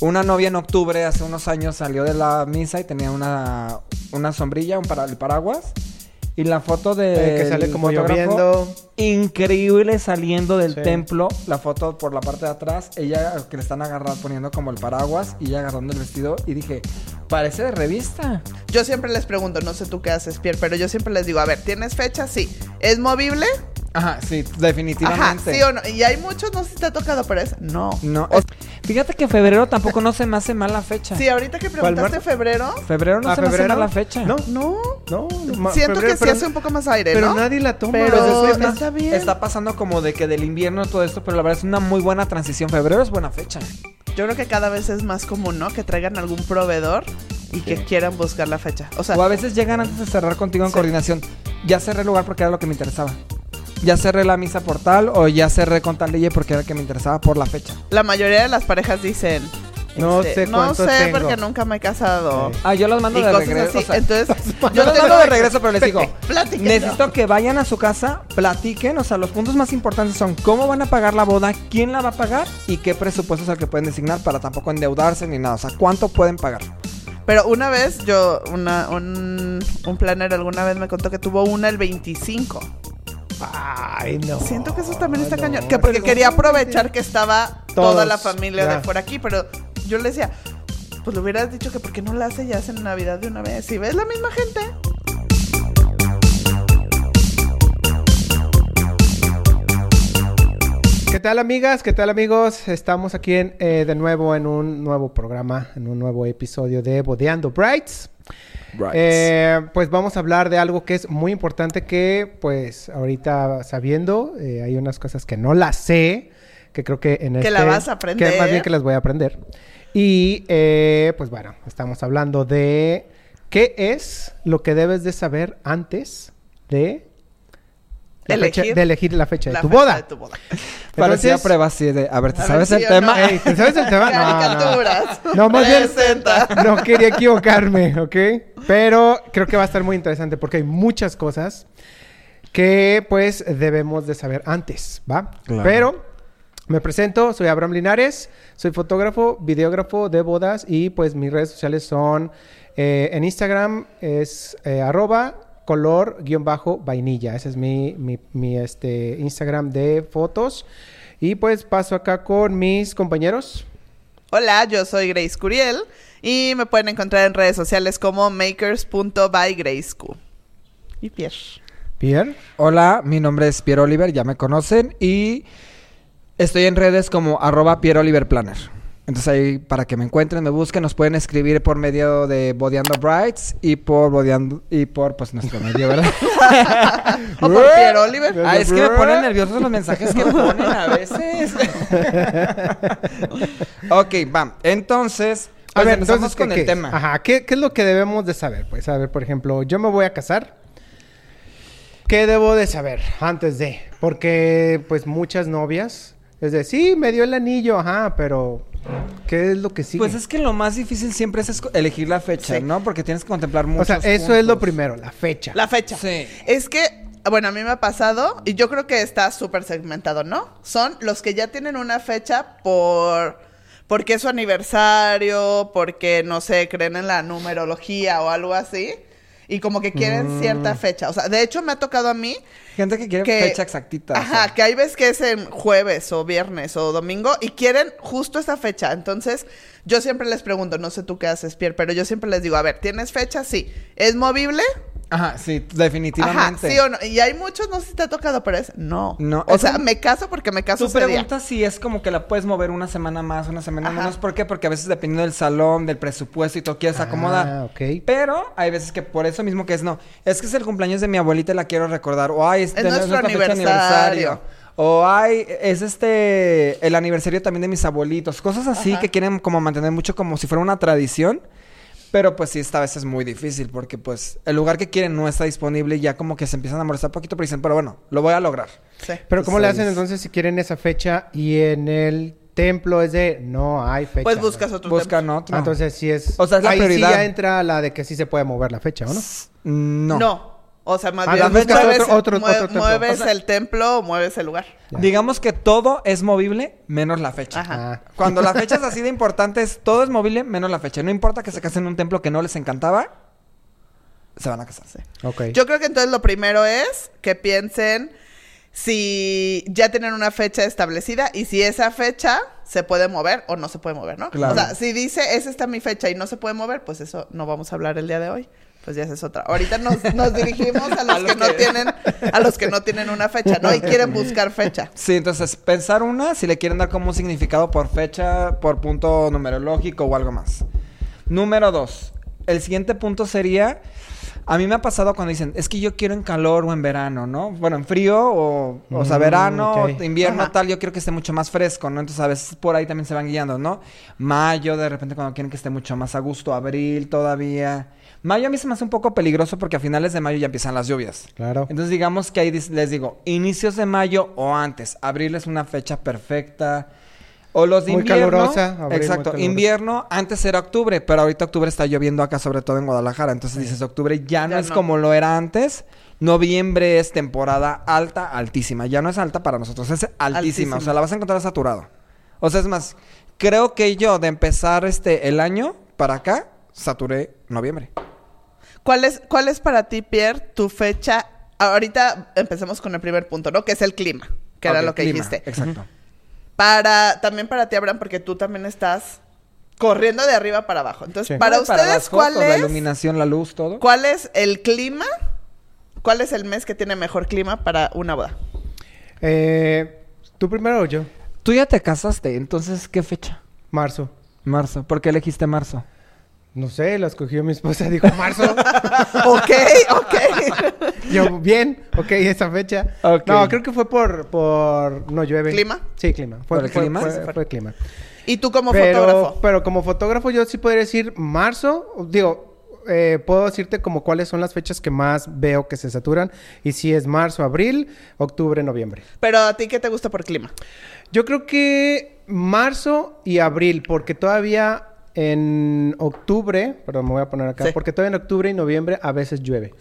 Una novia en octubre, hace unos años, salió de la misa y tenía una, una sombrilla, un para, el paraguas. Y la foto de. Eh, que sale como lloviendo. Increíble saliendo del Sí. templo. La foto por la parte de atrás. Ella que le están agarrando, poniendo como el paraguas. Y ella agarrando el vestido. Y dije, parece de revista. Yo siempre les pregunto, no sé tú qué haces, Pierre, pero yo siempre les digo, a ver, ¿tienes fecha? Sí. ¿Es movible? Ajá, sí, Ajá, definitivamente. sí o no. Y hay muchos, no sé si te ha tocado, pero es no. No, es- fíjate que febrero tampoco no se me hace mal la fecha. Sí, ahorita que ¿Cuál, preguntaste febrero, Febrero no ¿A se me hace febrero? mal la fecha. No, no. no. Siento febrero, que sí pero- hace un poco más aire, Pero ¿no? nadie la toma. Pero pues, es que está bien. Está pasando como de que del invierno todo esto, pero la verdad es una muy buena transición. Febrero es buena fecha. Yo creo que cada vez es más común, ¿no? Que traigan algún proveedor y que quieran buscar la fecha. O sea, O a veces llegan antes de cerrar contigo en Sí. coordinación. Ya cerré el lugar porque era lo que me interesaba. Ya cerré la misa por tal o ya cerré con tal ley porque era que me interesaba por la fecha. la mayoría de las parejas dicen... No este, sé No cuánto sé tengo". porque nunca me he casado. Sí. Ah, yo los mando Y de regreso. así. o sea, Entonces, yo los mando de regreso, pero les digo, Platiquen. necesito que vayan a su casa, platiquen, o sea, los puntos más importantes son cómo van a pagar la boda, quién la va a pagar y qué presupuesto es el que pueden designar para tampoco endeudarse ni nada, o sea, cuánto pueden pagar. Pero una vez yo, una, un, un planner alguna vez me contó que tuvo una el 25. Ay, no. Siento que eso también está no, cañón. Que porque quería aprovechar que estaba toda la familia ya. de por aquí, pero yo le decía, pues le hubieras dicho que por qué no la hace ya hacen Navidad de una vez. Si ves la misma gente. ¿Qué tal amigas? ¿Qué tal amigos? Estamos aquí en, eh, de nuevo en un nuevo programa, en un nuevo episodio de Bodeando Brights. Eh, pues vamos a hablar de algo que es muy importante que pues ahorita sabiendo, eh, hay unas cosas que no las sé, que creo que en Que este... la vas a aprender. Que más bien que las voy a aprender. Y eh, pues bueno, estamos hablando de qué es lo que debes de saber antes de... La fecha- Elegir de elegir la fecha de la tu fecha boda. de tu boda. Parecía Entonces- prueba así de, a ver, ¿te A sabes ver el tema? no. Ey, ¿te sabes el tema? No, no. Caricaturas. No, más bien Presenta. no quería equivocarme, ¿ok? Pero creo que va a estar muy interesante porque hay muchas cosas que pues debemos de saber antes, ¿va? Claro. Pero me presento, soy Abraham Linares, soy fotógrafo, videógrafo de bodas y pues mis redes sociales son eh, en Instagram es eh, arroba color guion bajo vainilla. Ese es mi, mi, mi, este, Instagram de fotos. Y pues paso acá con mis compañeros. Hola, yo soy Grace Curiel y me pueden encontrar en redes sociales como makers.bygraceq. Y Pierre. Pierre. Hola, mi nombre es Pierre Oliver, ya me conocen y estoy en redes como arroba Pierre Oliver Planner. Entonces ahí para que me encuentren, me busquen, nos pueden escribir por medio de Bodeando Brights y por Bodeando y por pues nuestro medio, ¿verdad? O por Pierre Oliver. ah, es que me ponen nerviosos los mensajes que ponen a veces. ok, va. Entonces, A pues ver, empezamos entonces, con ¿qué, el tema. Ajá, ¿qué, qué es lo que debemos de saber? Pues, a ver, por ejemplo, yo me voy a casar. ¿Qué debo de saber antes de? Porque, pues, muchas novias, es de, sí, me dio el anillo, ajá, pero, ¿qué es lo que sigue? Pues es que lo más difícil siempre es elegir la fecha, Sí. ¿no? Porque tienes que contemplar mucho. o sea, eso es lo primero, la fecha. La fecha. Sí. Es que, bueno, a mí me ha pasado y yo creo que está súper segmentado, ¿no? Son los que ya tienen una fecha por... Porque es su aniversario, porque, no sé, creen en la numerología o algo así. Y como que quieren Mm. cierta fecha. O sea, de hecho me ha tocado a mí Gente que quiere que... fecha exactita. o Ajá, sea. que hay veces que es en jueves o viernes o domingo y quieren justo esa fecha. Entonces, yo siempre les pregunto, no sé tú qué haces, Pierre, pero yo siempre les digo, a ver, ¿tienes fecha? Sí. ¿Es movible? Ajá, sí, Ajá, definitivamente. sí o no. Y hay muchos, no sé si te ha tocado, pero es no. No, O es sea, un- me caso porque me caso día. preguntas si es como que la puedes mover una semana más, una semana Ajá. menos. ¿Por qué? Porque a veces dependiendo del salón, del presupuesto y todo quieres acomodar. Ah, ok. Pero hay veces que por eso mismo que es no. Es que es el cumpleaños de mi abuelita y la quiero recordar. O ay, es, Es nuestro de aniversario. O ay, es este el aniversario también de mis abuelitos. Cosas así Ajá. que quieren como mantener mucho como si fuera una tradición. Pero pues sí, esta vez es muy difícil porque pues el lugar que quieren no está disponible y ya como que se empiezan a molestar poquito, pero dicen, pero bueno, lo voy a lograr. Sí. Pero ¿cómo le hacen entonces si quieren esa fecha y en el templo es de, no hay fecha? Pues buscas otro Buscan templo. otro. Ah, Entonces sí es... O sea, es la ahí prioridad. sí ya entra la de que sí se puede mover la fecha, ¿o no? No. No. O sea, más Ah, bien la fecha es mueves, otro- otro- mue- otro mueves O sea- el templo o mueves el lugar. Ya. Digamos que todo es movible menos la fecha. Ajá. Ah, Cuando la fecha es así de importante, es todo es movible menos la fecha. No importa que se casen en un templo que no les encantaba, se van a casar. ok. Yo creo que entonces lo primero es que piensen si ya tienen una fecha establecida y si esa fecha se puede mover o no se puede mover, ¿no? Claro. O sea, si dice, esa está mi fecha y no se puede mover, pues eso no vamos a hablar el día de hoy. Pues ya esa es otra. Ahorita nos, nos dirigimos a los, A los que, no tienen, a los que no tienen una fecha, ¿no? Y quieren buscar fecha. Sí, entonces pensar una, si le quieren dar como un significado por fecha, por punto numerológico o algo más. Número dos, el siguiente punto sería, a mí me ha pasado cuando dicen, es que yo quiero en calor o en verano, ¿no? Bueno, en frío o, o sea, Mm, verano, invierno, Ajá. tal, yo quiero que esté mucho más fresco, ¿no? Entonces a veces por ahí también se van guiando, ¿no? Mayo, de repente cuando quieren que esté mucho más a gusto, abril todavía. Mayo a mí se me hace un poco peligroso porque a finales de mayo ya empiezan las lluvias. Claro. Entonces digamos que ahí les digo, inicios de mayo o antes. Abril es una fecha perfecta. O los de Muy invierno. calurosa, abril muy exacto. Invierno, antes era octubre, pero ahorita octubre está lloviendo acá, sobre todo en Guadalajara. Entonces dices, octubre ya no Ya es no. como lo era antes. Noviembre es temporada alta, altísima. Ya no es alta para nosotros, es altísima. Altísima. O sea, la vas a encontrar saturado. O sea, es más, creo que yo de empezar este el año para acá, saturé noviembre. ¿Cuál es, ¿Cuál es para ti, Pierre, tu fecha? Ahorita empecemos con el primer punto, ¿no? Que es el clima, que era lo que clima, dijiste. Exacto. Para, también para ti, Abraham, porque tú también estás corriendo de arriba para abajo. Entonces, Sí. para No, ustedes, las ¿cuál fotos, La es? iluminación, la luz, todo. ¿Cuál es el clima? ¿Cuál es el mes que tiene mejor clima para una boda? Eh, ¿Tú primero o yo? Tú ya te casaste, entonces, ¿qué fecha? Marzo. Marzo. ¿Por qué elegiste marzo? No sé, la escogió mi esposa, dijo marzo. ok, ok. Yo, bien, ok, esa fecha. Ok. No, creo que fue por, por, no llueve. ¿Clima? Sí, clima. Fue, ¿Por el fue- clima? Fue, fue clima. ¿Y tú como pero, fotógrafo? pero como fotógrafo yo sí podría decir marzo, digo, eh, puedo decirte como cuáles son las fechas que más veo que se saturan y si es marzo, abril, octubre, noviembre. Pero a ti, ¿qué te gusta por clima? Yo creo que marzo y abril, porque todavía en octubre, perdón, me voy a poner acá, Sí. porque todavía en octubre y noviembre a veces llueve.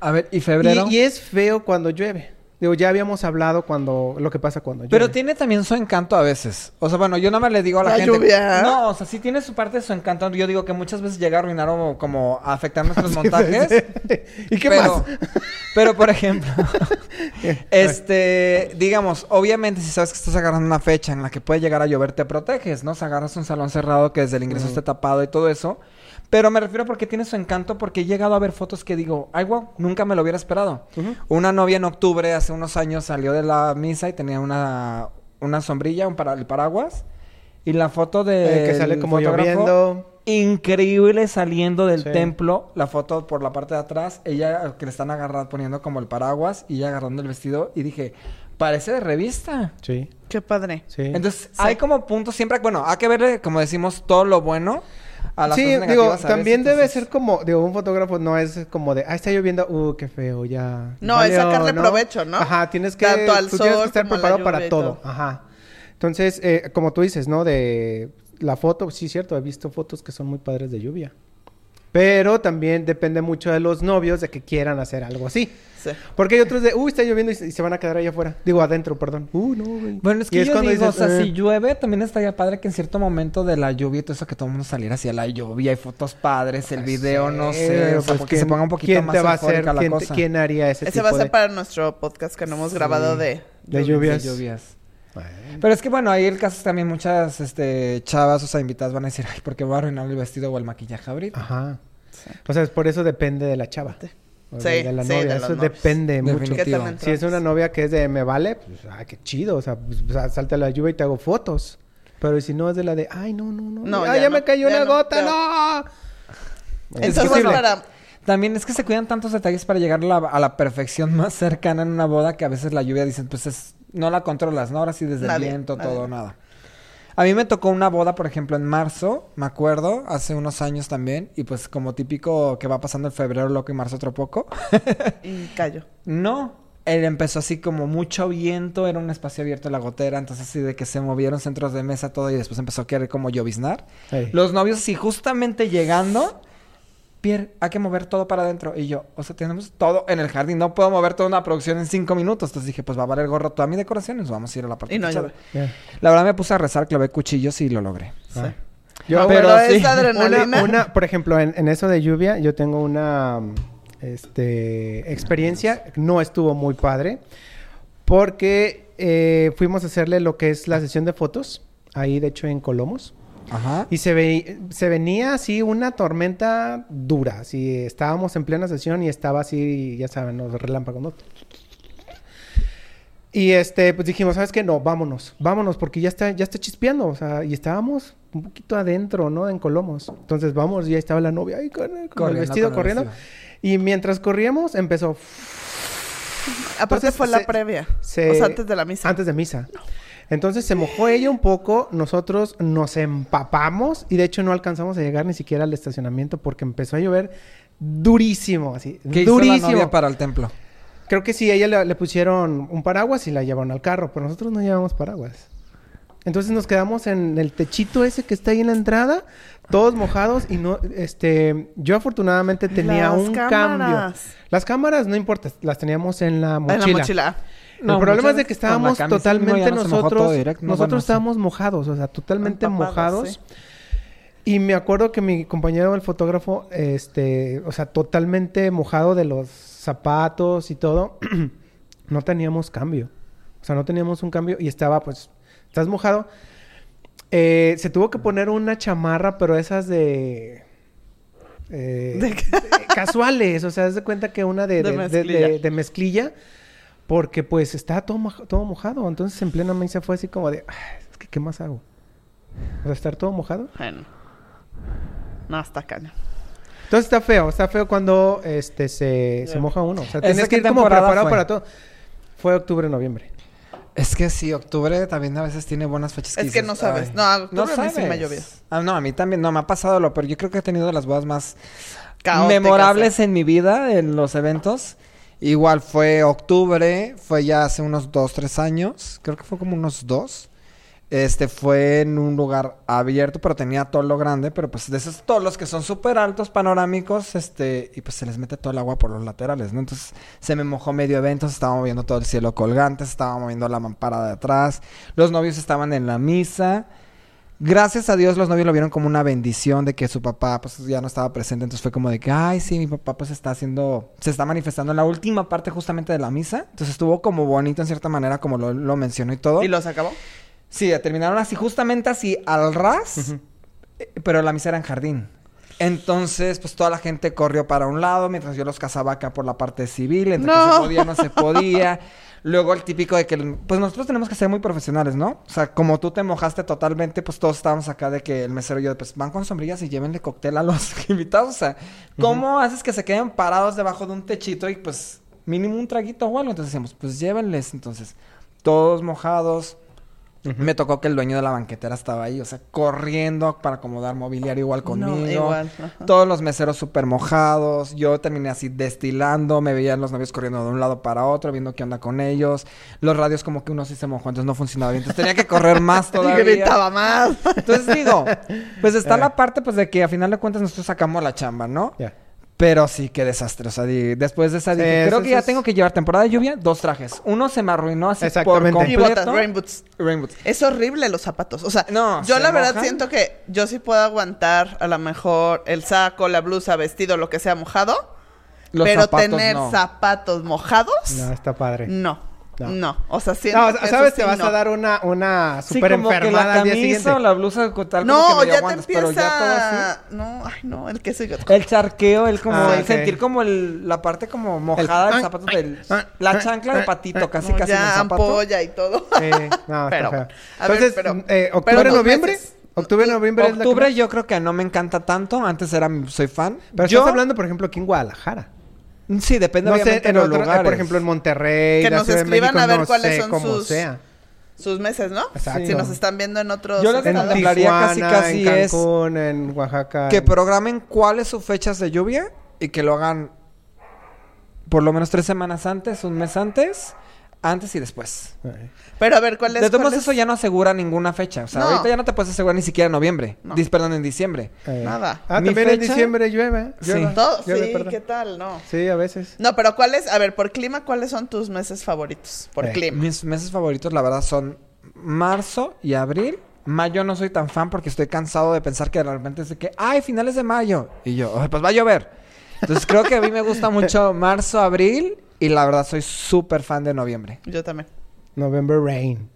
A ver, ¿y febrero? Y, y es feo cuando llueve. Digo, ya habíamos hablado cuando lo que pasa cuando llueve. Pero tiene también su encanto a veces. O sea, bueno, yo nada más le digo a la, La gente. lluvia. No, o sea, sí tiene su parte de su encanto. Yo digo que muchas veces llega a arruinar o como a afectar nuestros montajes. ¿Y qué pero, más? Pero, por ejemplo, este, digamos, obviamente si sabes que estás agarrando una fecha en la que puede llegar a llover, te proteges, ¿no? O sea, agarras un salón cerrado que desde el ingreso esté tapado y todo eso. Pero me refiero porque tiene su encanto porque he llegado a ver fotos que digo, ay, wow, nunca me lo hubiera esperado. Una novia en octubre, hace unos años, salió de la misa y tenía una, una sombrilla, un para, el paraguas. Y la foto de... Eh, que sale como lloviendo. Increíble saliendo del Sí. templo. La foto por la parte de atrás. Ella que le están agarrando, poniendo como el paraguas. Y ella agarrando el vestido. Y dije, parece de revista. Sí, Qué padre. sí. Entonces, hay como puntos siempre... Bueno, hay que verle, como decimos, todo lo bueno a las sí, cosas digo, también veces, debe entonces- ser como, digo, un fotógrafo no es como de, ah, está lloviendo, uh, qué feo, ya. No, es sacarle provecho, ¿no? Ajá, tienes que, Tanto al tú tienes sol que estar preparado para todo. Ajá. Entonces, eh, como tú dices, ¿no? De la foto, sí, cierto, he visto fotos que son muy padres de lluvia. Pero también depende mucho de los novios de que quieran hacer algo así. Sí. Porque hay otros de, uy, está lloviendo y se, y se van a quedar allá afuera. Digo, adentro, perdón. Uh, no, güey. Bueno, es Y que yo cuando digo, dices, o sea, eh, si llueve, también estaría padre que en cierto momento de la lluvia y todo eso, que todo el mundo saliera hacia la lluvia, hay fotos padres, el video, no sé, o sea, pues, porque se ¿quién- ponga un poquito ¿quién más te va a hacer? la ¿Quién, cosa. quién haría ese, Ese tipo va a ser de- para nuestro podcast que no hemos grabado de... de lluvias? De lluvias. Bueno. Pero es que bueno, ahí el caso es también muchas este, chavas, o sea, invitadas van a decir, ay, ¿por qué voy a arruinar el vestido o el maquillaje ahorita? Ajá. Sí. O sea, por eso depende de la chava. O Sí, de, la sí, novia. de eso novios. depende mucho. Definitivo. ¿Qué tal Si es una novia que es de me vale, pues, ah, qué chido. O sea, pues, sea, salte a la lluvia y te hago fotos. Pero si no es de la de, ay, no, no, no. No, ay, ya ya, no, me cayó ya una no, gota, no. Entonces, posible. para... También es que se cuidan tantos detalles para llegar a la, a la perfección más cercana en una boda que a veces la lluvia dicen, pues es, no la controlas, ¿no? Ahora sí desde Nadie, el viento, nadie. todo, nada. A mí me tocó una boda, por ejemplo, en marzo, me acuerdo, hace unos años también, y pues como típico que va pasando el febrero loco y marzo otro poco. Y callo. No, él empezó así como mucho viento, era un espacio abierto en la gotera, entonces así de que se movieron centros de mesa todo y después empezó a querer como lloviznar. Los novios, sí, justamente llegando, Pierre, hay que mover todo para adentro. Y yo, o sea, tenemos todo en el jardín. No puedo mover toda una producción en cinco minutos. Entonces dije, pues va a valer gorro toda mi decoración. Nos vamos a ir a la parte Y no. Ya. La verdad me puse a rezar, clavé cuchillos y lo logré. Ah. Yo, pero pero sí. esa adrenalina. Una, una- por ejemplo, en, en eso de lluvia, yo tengo una este, experiencia. No estuvo muy padre. Porque eh, fuimos a hacerle lo que es la sesión de fotos. Ahí, de hecho, en Colomos. Ajá. Y se, ve, se venía así una tormenta dura. Así, estábamos en plena sesión y estaba así, ya saben, los relámpagos, ¿no? Y este, pues dijimos, ¿sabes qué? No, vámonos, vámonos, porque ya está, ya está chispeando, o sea, y estábamos un poquito adentro, ¿no? En Colomos. Entonces vamos, y ahí estaba la novia ahí con, con el Corriendo vestido con el corriendo. vestido. Y mientras corríamos, empezó. Aparte Entonces, fue la se- previa. se- O sea, antes de la misa. Antes de misa. Entonces se mojó ella un poco, nosotros nos empapamos y de hecho no alcanzamos a llegar ni siquiera al estacionamiento porque empezó a llover durísimo, así, ¿Qué hizo la durísimo. novia para el templo? Creo que sí, a ella le, le pusieron un paraguas y la llevaron al carro, pero nosotros no llevamos paraguas. Entonces nos quedamos en el techito ese que está ahí en la entrada, todos mojados y no, este, yo afortunadamente tenía Las un cambio. cámaras. Las cámaras no importa, las teníamos en la mochila. En la mochila. No, el problema es de que estábamos totalmente nosotros, todo directo, no, nosotros bueno, sí. estábamos mojados, o sea, totalmente Empapados, mojados. sí. Y me acuerdo que mi compañero el fotógrafo, este, o sea, totalmente mojado de los zapatos y todo, no teníamos cambio. O sea, no teníamos un cambio y estaba, pues, estás mojado. Eh, se tuvo que poner una chamarra, pero esas de... eh, ¿De casuales, o sea, haz de cuenta que una de, De de- de- mezclilla. de- de mezclilla, porque pues estaba todo, moja- todo mojado. Entonces en plena misa fue así como de, "Ay, es que ¿qué más hago? O sea, estar todo mojado. Bueno. No, está caña. Entonces está feo, está feo cuando este se, se moja uno. O sea, ¿Esa tienes que ir como preparado fue? para todo. Fue octubre, noviembre. Es que sí, octubre también a veces tiene buenas fechas. Es que dices, no sabes. "Ay". No, octubre a mí sí me sabes. llovió. Ah, no, a mí también. No, me ha pasado lo, pero yo creo que he tenido las bodas más Caóticas, memorables eh. en mi vida, en los eventos. Igual fue octubre, fue ya hace unos dos, tres años. Creo que fue como unos dos. Este fue en un lugar abierto, pero tenía todo lo grande, pero pues de esos todos los que son súper altos, panorámicos, este, y pues se les mete todo el agua por los laterales, ¿no? Entonces se me mojó medio evento, se estaba moviendo todo el cielo colgante, se estaba moviendo la mampara de atrás, los novios estaban en la misa. Gracias a Dios los novios lo vieron como una bendición de que su papá pues ya no estaba presente, entonces fue como de que, ay, sí, mi papá pues está haciendo, se está manifestando en la última parte justamente de la misa, entonces estuvo como bonito en cierta manera como lo, lo mencionó y todo. ¿Y los acabó? Sí, terminaron así, justamente así, al ras, eh, pero la misa era en jardín. Entonces, pues toda la gente corrió para un lado, mientras yo los cazaba acá por la parte civil, entre que se podía, no se podía. Luego el típico de que, pues nosotros tenemos que ser muy profesionales, ¿no? O sea, como tú te mojaste totalmente, pues todos estábamos acá de que el mesero y yo, pues van con sombrillas y llévenle cóctel a los invitados. O sea, ¿cómo haces que se queden parados debajo de un techito y pues mínimo un traguito o algo? Entonces decíamos, pues llévenles. Entonces, todos mojados. Me tocó que el dueño de la banquetera estaba ahí, o sea, corriendo para acomodar mobiliario igual conmigo. No, igual. ajá. Todos los meseros súper mojados. Yo terminé así destilando. Me veían los novios corriendo de un lado para otro, viendo qué onda con ellos. Los radios como que uno sí se mojó, entonces no funcionaba bien. Entonces tenía que correr más Y todavía. gritaba más. Entonces digo, pues está Eh. la parte pues de que a final de cuentas nosotros sacamos la chamba, ¿no? Ya. Pero sí, qué desastre. O sea, di- después de esa Sí, dije, eso creo que es- ya es- tengo que llevar temporada de lluvia, dos trajes. Uno se me arruinó así por completo. Y botas, rain boots. Rain boots. Es horrible los zapatos. O sea, No, yo se la verdad siento que yo sí puedo aguantar a lo mejor el saco, la blusa, vestido, lo que sea mojado. Los pero zapatos, tener no. zapatos mojados, No, está padre. no. No. No. O sea, siento No, que eso sabes, sí te vas no. a dar una, una Sí, super que enfermada la al día camisa siguiente. o la blusa tal como No, que ya te aguantas, empieza... pero ya todo así. No, ay no, el queso y El charqueo, el como Ah, el sentir como el, la parte como mojada El- del zapato del ah, la ah, chancla de ah, patito, ah. casi No, casi en el ya zapato. ampolla y todo. Sí, no, Pero, ver, Entonces, pero- eh, octubre, noviembre. meses. Octubre, noviembre es la que Octubre yo creo que no me encanta tanto, antes era soy fan. Pero yo estás hablando, por ejemplo, aquí en Guadalajara. Sí, depende No sé, obviamente en de los otro- eh, lugares. por ejemplo, en Monterrey, Que nos Ciudad escriban México, a ver no cuáles sé son cómo sus- sea. Sus meses, ¿no? Exacto. Si nos están viendo en otros... Yo les En recomendaría casi, Tijuana, casi en es Cancún, en Oaxaca. que programen cuáles sus fechas de lluvia y que lo hagan por lo menos tres semanas antes, un mes antes, antes y después. Ay. Pero a ver, ¿cuál es? De todos modos, es? eso ya no asegura ninguna fecha. O sea, No. ahorita ya no te puedes asegurar ni siquiera en noviembre. No. Dis- perdón, en diciembre. Eh. Nada. Ah, Mi también en fecha- diciembre llueve. Sí. llueva, Todo, llueve, sí, perdón. ¿qué tal? No. Sí, a veces. No, pero ¿cuáles? A ver, por clima, ¿cuáles son tus meses favoritos? Por Eh, clima. Mis meses favoritos, la verdad, son marzo y abril. Mayo no soy tan fan porque estoy cansado de pensar que de repente es de que, ay, finales de mayo. Y yo, "Ay, pues va a llover. Entonces creo que a mí me gusta mucho marzo, abril. Y la verdad, soy súper fan de noviembre. Yo también. November Rain.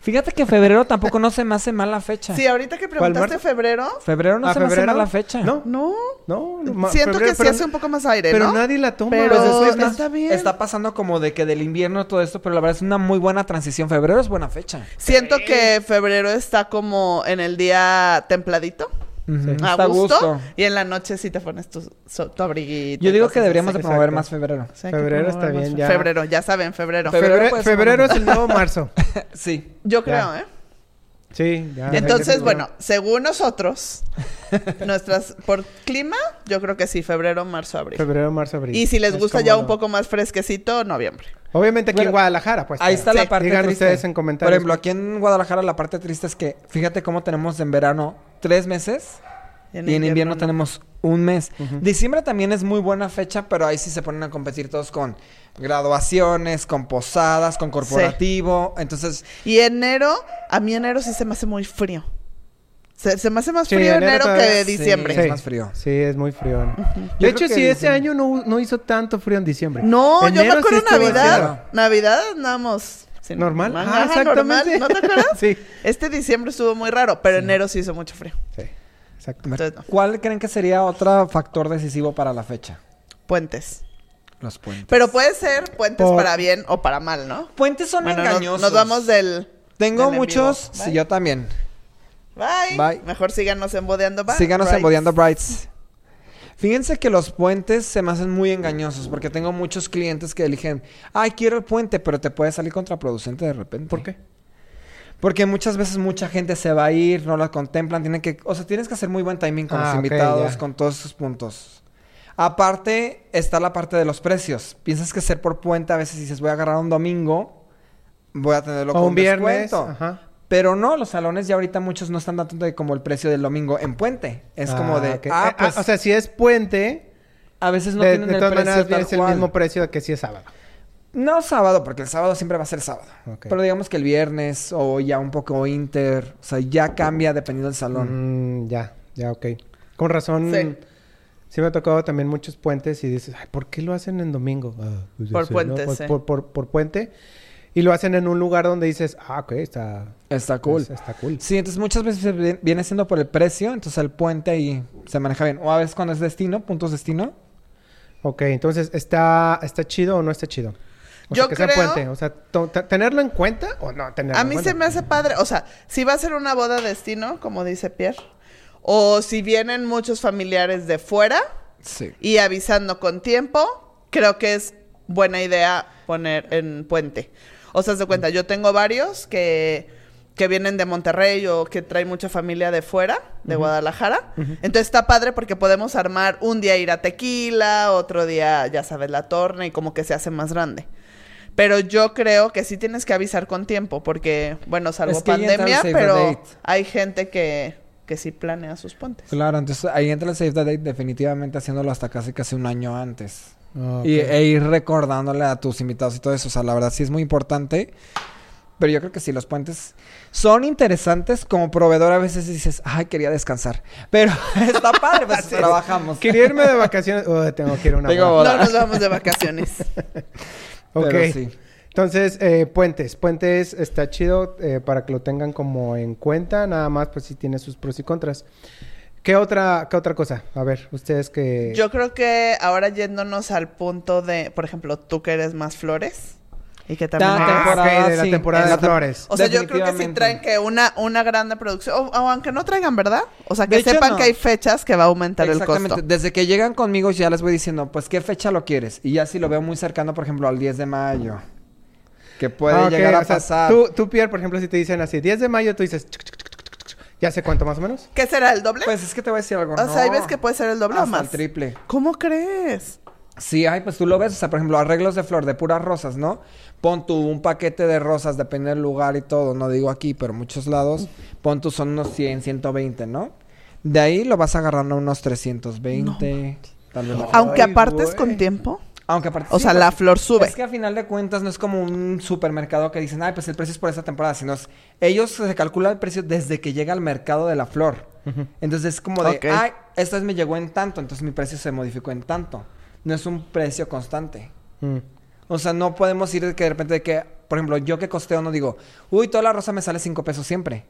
Fíjate que febrero tampoco no se me hace mala fecha. Sí, ahorita que preguntaste febrero, Febrero no ¿A se me hace mala fecha. No. no. No, Siento febrero, que sí pero- hace un poco más aire, Pero ¿no? nadie la toma. Pero Pues es que está, está, bien. está pasando como de que del invierno todo esto, pero la verdad es una muy buena transición. Febrero es buena fecha. Siento que febrero está como en el día templadito. Ujú, A gusto. gusto. Y en la noche sí te pones tu, so- tu abriguito. Yo digo que deberíamos de promover Exacto. más febrero. Febrero está bien, ya. Febrero, ya saben, febrero. Febrero Febrero, es el nuevo marzo. Sí. Yo Ya. creo, ¿eh? Sí, ya. Entonces, bueno, según nosotros, nuestras por clima, yo creo que sí, febrero, marzo, abril. Febrero, marzo, abril. Y si les Es gusta ya un poco más fresquecito, noviembre. Obviamente aquí Bueno, en Guadalajara, pues. Ahí está Sí. la parte Digan triste. ustedes en comentarios. Por ejemplo, aquí en Guadalajara la parte triste es que fíjate cómo tenemos en verano tres meses y en invierno, no. tenemos un mes. Diciembre también es muy buena fecha, pero ahí sí se ponen a competir todos con graduaciones, con posadas, con corporativo. Entonces, Y enero, a mí enero sí se me hace muy frío. Se, se me hace más Sí, frío enero enero, todavía- que sí. diciembre. es más frío. Sí, es muy frío. De hecho, sí, este diciembre- año no, no hizo tanto frío en diciembre. No, yo me sí acuerdo Navidad. Navidad andamos. sin- ¿Normal? Ah, exactamente. normal. ¿No te acuerdas? Sí. Este diciembre estuvo muy raro, pero enero sí hizo mucho frío. Sí, exacto. Entonces, no. ¿cuál creen que sería otro factor decisivo para la fecha? Puentes. Los puentes. Pero puede ser puentes Por- para bien o para mal, ¿no? puentes son Bueno, engañosos. Nos, vamos del. Tengo del en muchos, vivo. sí, Bye. yo también. Bye. Bye. Mejor síganos en Bodeando Ba- Síganos Brights. en Bodeando Brights. Fíjense que los puentes se me hacen muy engañosos porque tengo muchos clientes que eligen, ay, quiero el puente, pero te puede salir contraproducente de repente. ¿Por qué? Porque muchas veces mucha gente se va a ir, no la contemplan, tienen que, o sea, tienes que hacer muy buen timing con Ah, los ok, invitados, con todos esos puntos. Aparte, está la parte de los precios. Piensas que ser por puente, a veces dices, voy a agarrar un domingo, voy a tenerlo O con un viernes. descuento. Ajá. Pero no, los salones ya ahorita muchos no están dando de como el precio del domingo en puente. Es como Ah, de, ok. ah, Eh, pues, o sea, si es puente, a veces no de, tienen de el todas precio maneras tal es el cual. mismo precio que si es sábado. No sábado, porque el sábado siempre va a ser sábado. Pero digamos que el viernes o ya un poco inter, o sea, ya cambia dependiendo del salón. Mm, ya, ya, ok. Con razón. Sí. Sí. me ha tocado también muchos puentes y dices, Ay, ¿por qué lo hacen en domingo? Ah, pues Por sé, puente, Por, sí. por, por- por puente. Y lo hacen en un lugar donde dices, ah, ok, está, Está cool. es- está cool. Sí, entonces muchas veces vi- viene siendo por el precio, entonces el puente ahí se maneja bien. O a veces cuando es destino, puntos destino. Ok, entonces, ¿está, ¿está chido o no está chido? O Yo sea, que sea creo- puente. O sea, ¿tenerlo en cuenta o no tenerlo A en mí cuenta? se me hace padre. O sea, si va a ser una boda destino, como dice Pierre, o si vienen muchos familiares de fuera Sí. y avisando con tiempo, creo que es buena idea poner en puente. O sea, se cuenta, yo tengo varios que, que vienen de Monterrey o que traen mucha familia de fuera, de Guadalajara. Entonces está padre porque podemos armar un día ir a Tequila, otro día, ya sabes, la torna y como que se hace más grande. Pero yo creo que sí tienes que avisar con tiempo porque, bueno, salvo Es que pandemia, pero hay gente que, que sí planea sus puentes. Claro, entonces ahí entra el Save the Date definitivamente haciéndolo hasta casi casi un año antes. Y, e ir recordándole a tus invitados y todo eso. O sea, la verdad sí es muy importante. Pero yo creo que sí, los puentes son interesantes. Como proveedor a veces dices, ay, quería descansar. Pero está padre, pues trabajamos. Quería irme de vacaciones. Oh, tengo que ir a una Tengo boda. boda. No nos vamos de vacaciones. Ok. Pero sí. Entonces, eh, puentes. Puentes está chido eh, para que lo tengan como en cuenta. Nada más, pues sí tiene sus pros y contras. ¿Qué otra, qué otra cosa? A ver, ustedes que... Yo creo que ahora yéndonos al punto de, por ejemplo, tú que eres más flores y que también... Ah, temporada, ok, de la sí. temporada de flores. O sea, yo creo que sí traen que una, una grande producción, o, o aunque no traigan, ¿verdad? O sea, que De hecho, sepan no. que hay fechas que va a aumentar el Exactamente. costo. Desde que llegan conmigo ya les voy diciendo, pues, ¿qué fecha lo quieres? Y ya si lo veo muy cercano, por ejemplo, al 10 de mayo. Que puede Ah, llegar a o sea, pasar. Tú, tú, Pierre, por ejemplo, si te dicen así, 10 de mayo, tú dices... chuc, chuc, chuc, chuc, chuc, chuc. ¿Ya sé cuánto más o menos? ¿Qué será el doble? Pues es que te voy a decir algo. o sea, ahí ves que puede ser el doble o Hasta más. el triple. ¿Cómo crees? Sí, ay, pues tú lo ves, o sea, por ejemplo, arreglos de flor de puras rosas, ¿no? Pon tú un paquete de rosas, depende del lugar y todo, no digo aquí, pero muchos lados, pon tú son unos 100, 120, ¿no? De ahí lo vas agarrando a unos 320, tal vez. Aunque Ay, apartes güey. con tiempo. Aunque aparte O sí, sea, la flor sube. Es que a final de cuentas no es como un supermercado que dicen, ay, pues el precio es por esta temporada, sino es, ellos se calcula el precio desde que llega al mercado de la flor. Entonces es como de, ay, esta vez me llegó en tanto, entonces mi precio se modificó en tanto. No es un precio constante. Mm. O sea, no podemos ir de que de repente de que, por ejemplo, yo que costeo no digo, uy, toda la rosa me sale cinco pesos siempre.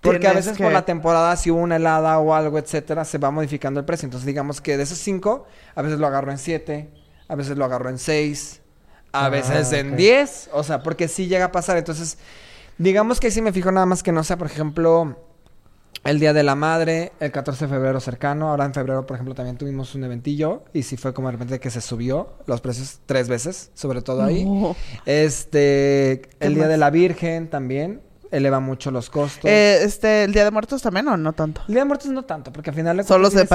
Porque a veces que- por la temporada, si hubo una helada o algo, etcétera, se va modificando el precio. Entonces, digamos que de esos cinco, a veces lo agarro en siete, a veces lo agarro en seis, a Ah, veces en ok. diez. O sea, porque sí llega a pasar. Entonces, digamos que sí me fijo nada más que no sea, por ejemplo, el Día de la Madre, el 14 de febrero cercano. Ahora en febrero, por ejemplo, también tuvimos un eventillo. Y sí fue como de repente que se subió los precios tres veces, sobre todo ahí. No. Este, ¿Qué el Día más? de la Virgen también eleva mucho los costos. Eh, este, ¿el Día de Muertos también o no tanto? el Día de Muertos no tanto, porque al final... de Solo te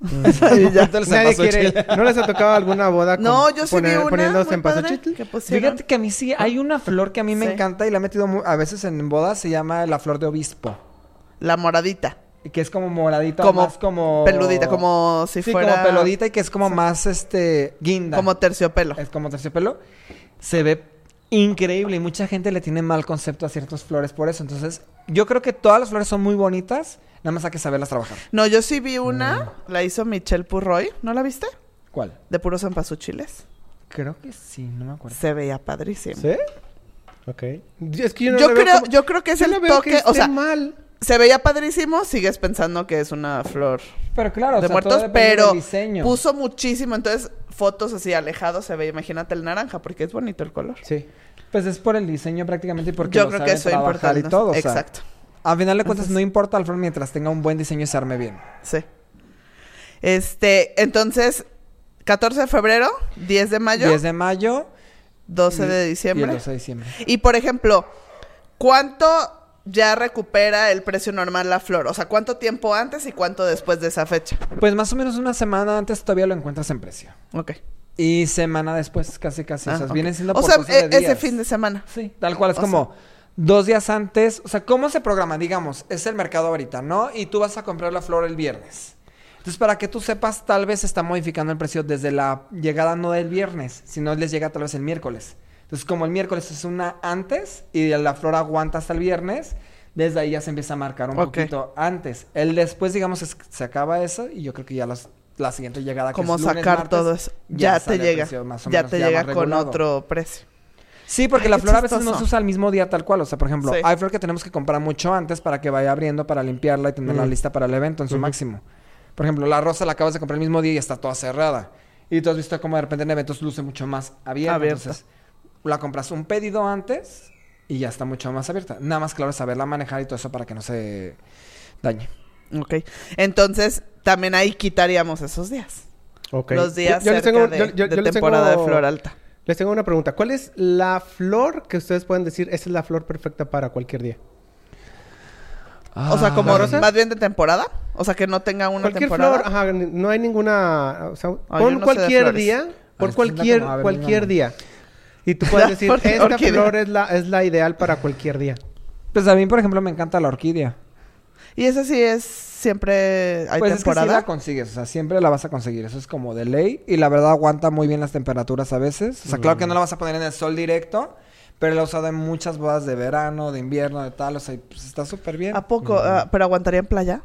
el Nadie quiere... ¿No les ha tocado alguna boda con- No, yo sí vi una que pusieron. Fíjate que a mí sí, hay una flor que a mí me Sí. encanta y la he metido a veces en bodas, se llama la flor de obispo. La moradita. Que es como moradita, Como más como... Peludita, como si sí, fuera... como peludita y que es como más, este, guinda. Como terciopelo. Es como terciopelo. Se ve increíble y mucha gente le tiene mal concepto a ciertas flores por eso. Entonces, yo creo que todas las flores son muy bonitas, nada más hay que saberlas trabajar. No, yo sí vi una, Mm. la hizo Michelle Purroy, ¿no la viste? ¿Cuál? De puros cempasúchiles. Creo que sí, no me acuerdo. Se veía padrísimo. ¿Sí? Ok. Es que yo no Yo veo creo, como- yo creo que es yo el toque, que o esté sea, mal. Se veía padrísimo, sigues pensando que es una flor Pero claro, o de sea, muertos, todo pero del diseño. puso muchísimo, entonces fotos así alejados se ve, imagínate el naranja, porque es bonito el color. Sí. Pues es por el diseño prácticamente y porque yo lo creo sabe que eso trabajar importa. y todo. o sea, Exacto, a final de cuentas Entonces- no importa la flor mientras tenga un buen diseño y se arme bien. sí. Este, entonces, 14 de febrero, 10 de mayo, 10 de mayo 12 y- de y el diciembre. 12 de diciembre. Y por ejemplo, ¿cuánto ya recupera el precio normal la flor? O sea, ¿cuánto tiempo antes y cuánto después de esa fecha? Pues más o menos una semana antes todavía lo encuentras en precio. Ok. Y semana después casi casi. o Ah, sea, ok. vienen siendo O por sea, cosas de e- ese días. fin de semana. Sí, tal cual. Es O como dos días antes. O sea, ¿cómo se programa? Digamos, es el mercado ahorita, ¿no? Y tú vas a comprar la flor el viernes. Entonces, para que tú sepas, tal vez se está modificando el precio desde la llegada no del viernes, sino les llega tal vez el miércoles. Entonces, como el miércoles es una antes y la flor aguanta hasta el viernes, desde ahí ya se empieza a marcar un poquito antes. El después, digamos, es- se acaba eso y yo creo que ya las- la siguiente llegada que Como es lunes, sacar martes, todo eso. Ya, te el llega. precio más o Ya menos te ya llega con otro precio. Sí, porque Ay, la flor a veces no se usa al mismo día tal cual. O sea, por ejemplo, Sí. hay flor que tenemos que comprar mucho antes para que vaya abriendo, para limpiarla y tenerla Mm. lista para el evento en su máximo. Por ejemplo, la rosa la acabas de comprar el mismo día y está toda cerrada. Y tú has visto cómo de repente en eventos luce mucho más abierta. Abierta. Entonces, la compras un pedido antes y ya está mucho más abierta. Nada más, claro, saberla manejar y todo eso para que no se dañe. Ok. Entonces, también ahí quitaríamos esos días. Ok. Los días Yo- yo les cerca tengo- de, yo- yo- de yo les temporada tengo- de flor alta. Les tengo una pregunta. ¿Cuál es la flor que ustedes pueden decir, esa es la flor perfecta para cualquier día? O sea, como ¿La rosa? más bien de temporada. O sea, que no tenga una cualquier temporada. flor, ajá, no hay ninguna, o sea, Ah, pon no cualquier día, Ah, por cualquier, cualquier día. Y tú puedes decir, esta orquídea. flor es la, es la ideal para cualquier día. Pues a mí, por ejemplo, me encanta la orquídea. Y esa sí es siempre hay pues es que sí temporada. la consigues, o sea, siempre la vas a conseguir. Eso es como de ley. Y la verdad aguanta muy bien las temperaturas a veces. O sea, claro que Mm. no la vas a poner en el sol directo, pero la he usado en muchas bodas de verano, de invierno, de tal. O sea, y, pues está súper bien. ¿A poco? Ah, ¿Pero aguantaría en playa?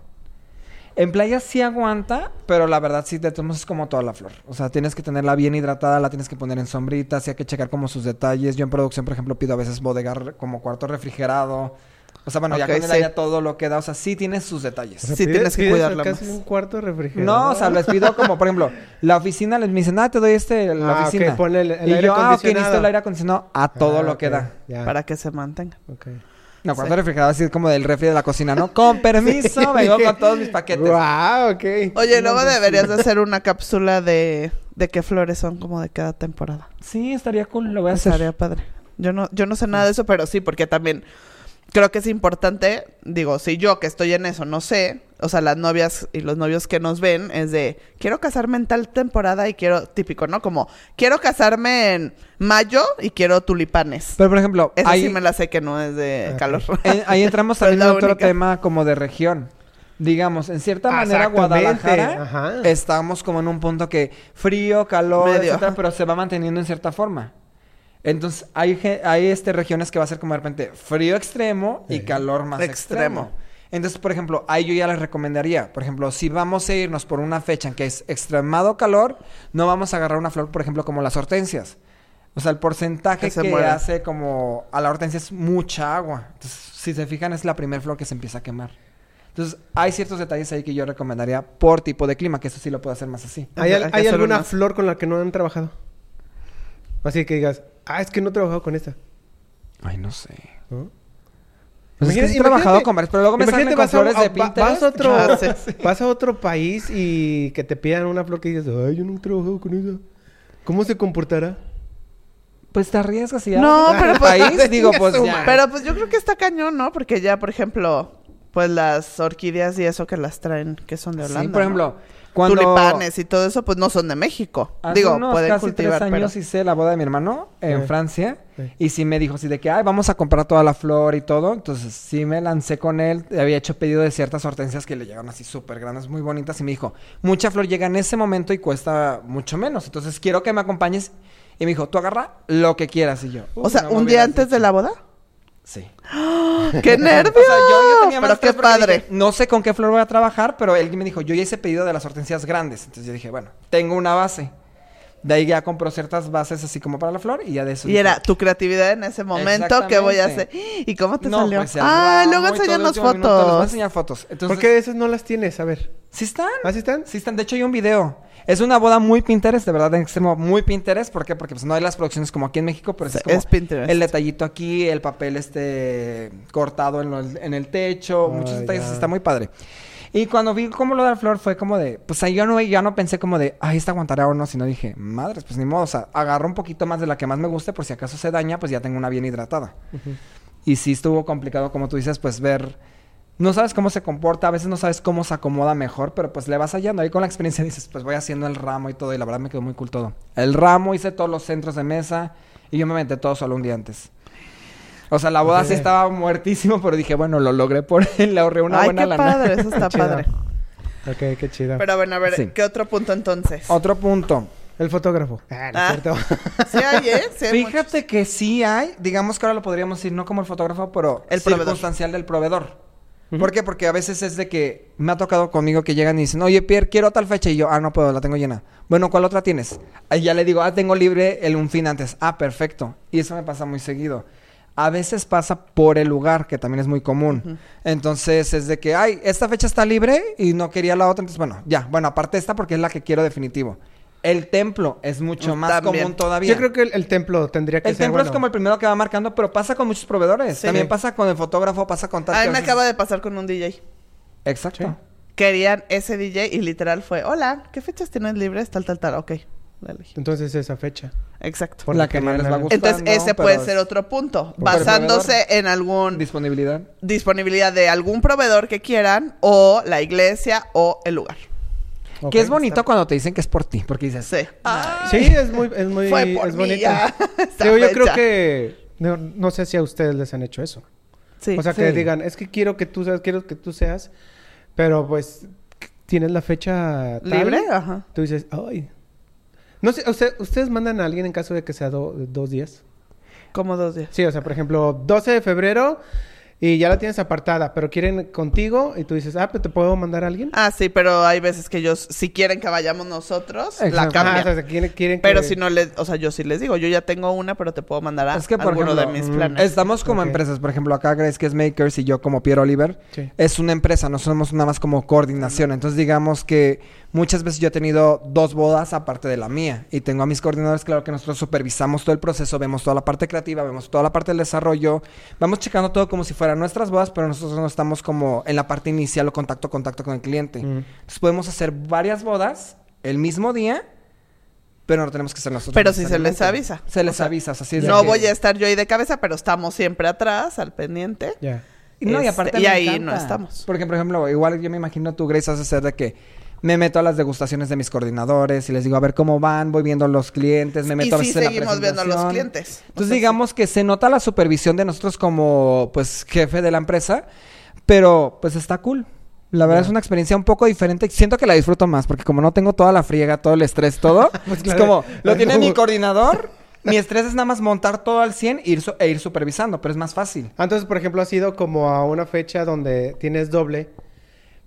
En playa sí aguanta, pero la verdad sí, de todos modos es como toda la flor. O sea, tienes que tenerla bien hidratada, la tienes que poner en sombrita, sí hay que checar como sus detalles. Yo en producción, por ejemplo, pido a veces bodegar como cuarto refrigerado. O sea, bueno, ya con el ya todo lo que da. O sea, sí tiene sus detalles. O sea, Sí, pides- tienes que cuidarla casi más. un cuarto de refrigerador. No, o sea, les pido como, por ejemplo, la oficina les me dicen, ah, te doy este, la Ah, ok, oficina. ponle el- el y aire yo, ah, ok, necesito el aire acondicionado a todo Ah, lo que ok, da. ya, Para que se mantenga. ok. No, cuarto Sí. refrigerado así como del refri de la cocina, ¿no? Con permiso, vengo con todos mis paquetes. Guau, ok. Oye, No, luego pues, deberías sí. de hacer una cápsula de, de qué flores son como de cada temporada. Sí, estaría cool, lo voy a hacer. Estaría padre. Yo no, yo no sé nada de eso, pero sí, porque también creo que es importante, digo, si yo que estoy en eso no sé, o sea, las novias y los novios que nos ven es de, quiero casarme en tal temporada y quiero, típico, ¿no? Como, quiero casarme en mayo y quiero tulipanes. Pero por ejemplo, Esa ahí, sí me la sé que no es de calor. ahí entramos también en otro única. tema como de región. Digamos, en cierta manera Exactamente, Guadalajara ajá. estamos como en un punto que frío, calor, Medio, etcétera, ajá. pero se va manteniendo en cierta forma. Entonces, hay, hay este, regiones que va a ser como de repente frío extremo y Sí. calor más extremo. Extremo. Entonces, por ejemplo, ahí yo ya les recomendaría, por ejemplo, si vamos a irnos por una fecha en que es extremado calor, no vamos a agarrar una flor, por ejemplo, como las hortensias. O sea, el porcentaje Que se que hace como a la hortensia es mucha agua. Entonces, si se fijan, es la primera flor que se empieza a quemar. Entonces, hay ciertos detalles ahí que yo recomendaría por tipo de clima, que eso sí lo puedo hacer más así. ¿Hay, alguna flor con la que no han trabajado? Así que digas, ah, es que no he trabajado con esta. Ay, no sé. ¿no? Pues es que Imagínate- sí he trabajado imagínate- con varios, pero luego me imagínate salen con flores a- de Pinterest. Vas a otro, vas a otro país y que te pidan una flor que dices, ay, yo no he trabajado con esa. ¿Cómo se comportará? Pues te arriesgas y ya. No, pero otro pues- país, digo, pues ya. Pero pues yo creo que está cañón, ¿no? Porque ya, por ejemplo, pues las orquídeas y eso que las traen, que son de Holanda. sí, por ¿no? Cuando... Tulipanes y todo eso, pues no son de México. Hace Digo, unos pueden casi cultivar, tres años pero... hice la boda de mi hermano en Sí. Francia. Sí. Y sí me dijo así de que, ay, vamos a comprar toda la flor y todo. Entonces sí me lancé con él. Había hecho pedido de ciertas hortensias que le llegaron así súper grandes, muy bonitas. Y me dijo, mucha flor llega en ese momento y cuesta mucho menos. Entonces quiero que me acompañes. Y me dijo, tú agarra lo que quieras. Y yo, O sea, "Uy, no me un día antes de dicho". la boda. Sí. ¡Qué nervios! O sea, yo, yo tenía más Pero qué padre. dije, no sé con qué flor voy a trabajar, pero él me dijo, yo ya hice pedido de las hortensias grandes. Entonces yo dije, bueno, tengo una base. De ahí ya compro ciertas bases así como para la flor y ya de eso. Y era tu creatividad en ese momento, ¿qué voy a hacer? ¿Y cómo te no, salió? pues, ah, luego enséñanos último minuto, Les voy a fotos. enseñar fotos. Entonces, ¿Por qué esas no las tienes? A ver. Sí están. ¿Así están? Sí están. De hecho, hay un video. Es una boda muy Pinterest, de verdad, en extremo, muy Pinterest. ¿Por qué? Porque pues, no hay las producciones como aquí en México, pero sí es como Es Pinterest. el detallito aquí, el papel este cortado en, lo- en el techo, Ah, muchos detalles, está muy padre. Y cuando vi cómo lo de la flor fue como de, pues ahí yo no, ya no pensé como de, ay, esta aguantará o no, sino dije, madres, pues ni modo, o sea, agarro un poquito más de la que más me guste por si acaso se daña, pues ya tengo una bien hidratada. Y sí estuvo complicado, como tú dices, pues ver, no sabes cómo se comporta, a veces no sabes cómo se acomoda mejor, pero pues le vas hallando. Ahí con la experiencia dices, pues voy haciendo el ramo y todo, y la verdad me quedó muy cool todo. El ramo, hice todos los centros de mesa, y yo me aventé todo solo un día antes. O sea, la boda sí estaba muertísimo, pero dije, bueno, lo logré por él, le ahorré una Ay, buena qué lana. padre, eso está padre. Ok, qué chido. Pero bueno, a ver, Sí. ¿qué otro punto entonces? Otro punto. El fotógrafo. Ah, no es Ah. cierto. Sí hay, ¿eh? Sí hay Fíjate que sí hay, digamos que ahora lo podríamos decir no como el fotógrafo, pero El proveedor. circunstancial del proveedor. ¿Por qué? Porque a veces es de que me ha tocado conmigo que llegan y dicen, oye, Pierre, quiero tal fecha. Y yo, ah, no puedo, la tengo llena. Bueno, ¿cuál otra tienes? Ahí ya le digo, ah, tengo libre el un fin antes. Ah, perfecto. Y eso me pasa muy seguido. A veces pasa por el lugar, que también es muy común. Entonces es de que, ay, esta fecha está libre y no quería la otra. Entonces, bueno, ya, bueno, aparte esta porque es la que quiero definitivo. El templo es mucho Mm, más también. común todavía. Yo creo que el, el templo tendría que El ser templo es como el primero que va marcando, pero pasa con muchos proveedores. Sí. También pasa con el fotógrafo, pasa con tal. A mí me acaba de pasar con un DJ. Exacto. Sí. Querían ese DJ y literal fue, hola, ¿qué fechas tienes libres? Tal, tal, tal. Ok, la. Entonces esa fecha. Exacto. Por la que más les va mandan. gustando. Entonces, ese pero puede es ser otro punto. Basándose en algún Disponibilidad. disponibilidad de algún proveedor que quieran, o la iglesia, o el lugar. Que es bonito cuando te dicen que es por ti, porque dices, Sí. Sí, es muy, es muy, Fue por es bonito. Digo, yo creo que no, no sé si a ustedes les han hecho eso. Sí. O sea, que Sí. digan, es que quiero que tú seas, quiero que tú seas, pero pues tienes la fecha tal, ¿Libre? Ajá. Tú dices, ay. No sé, usted- ¿ustedes mandan a alguien en caso de que sea do- dos días? Como dos días. Sí, o sea, por ejemplo, 12 de febrero y ya la tienes apartada, pero quieren contigo y tú dices, ah, pero te puedo mandar a alguien. Ah, sí, pero hay veces que ellos, si quieren que vayamos nosotros, la Exacto. cambian. Ah, o sea, quieren, quieren pero que- si no les, o sea, yo sí les digo, yo ya tengo una, pero te puedo mandar a Es que, por alguno ejemplo, de mis mm, planes. Estamos como empresas, por ejemplo, acá Grace que es Makers y yo como Pierre Oliver. Sí. Es una empresa, no somos nada más como coordinación. Entonces, digamos que muchas veces yo he tenido dos bodas aparte de la mía. Y tengo a mis coordinadores, claro que nosotros supervisamos todo el proceso, vemos toda la parte creativa, vemos toda la parte del desarrollo. Vamos checando todo como si fueran nuestras bodas, pero nosotros no estamos como en la parte inicial o contacto, contacto con el cliente. Mm. Entonces, podemos hacer varias bodas el mismo día pero no tenemos que ser nosotros. Pero sí se les avisa. Se les O sea, avisa, o sea, sí es de No que- voy a estar yo ahí de cabeza, pero estamos siempre atrás, al pendiente. Ya. Y No, y Este, aparte y me ahí encanta. no estamos. Porque, por ejemplo, igual yo me imagino tú, Grace, a hacer de que me meto a las degustaciones de mis coordinadores y les digo a ver cómo van, voy viendo los clientes, me meto y a sí la seguimos viendo a los clientes. O Entonces sea, digamos que se nota la supervisión de nosotros como pues jefe de la empresa, pero pues está cool. La verdad es una experiencia un poco diferente. Siento que la disfruto más porque como no tengo toda la friega, todo el estrés, todo, Pues es como lo tiene mi coordinador. Mi estrés es nada más montar todo al 100 e ir, su- e ir supervisando, pero es más fácil. Entonces, por ejemplo, has ido como a una fecha donde tienes doble,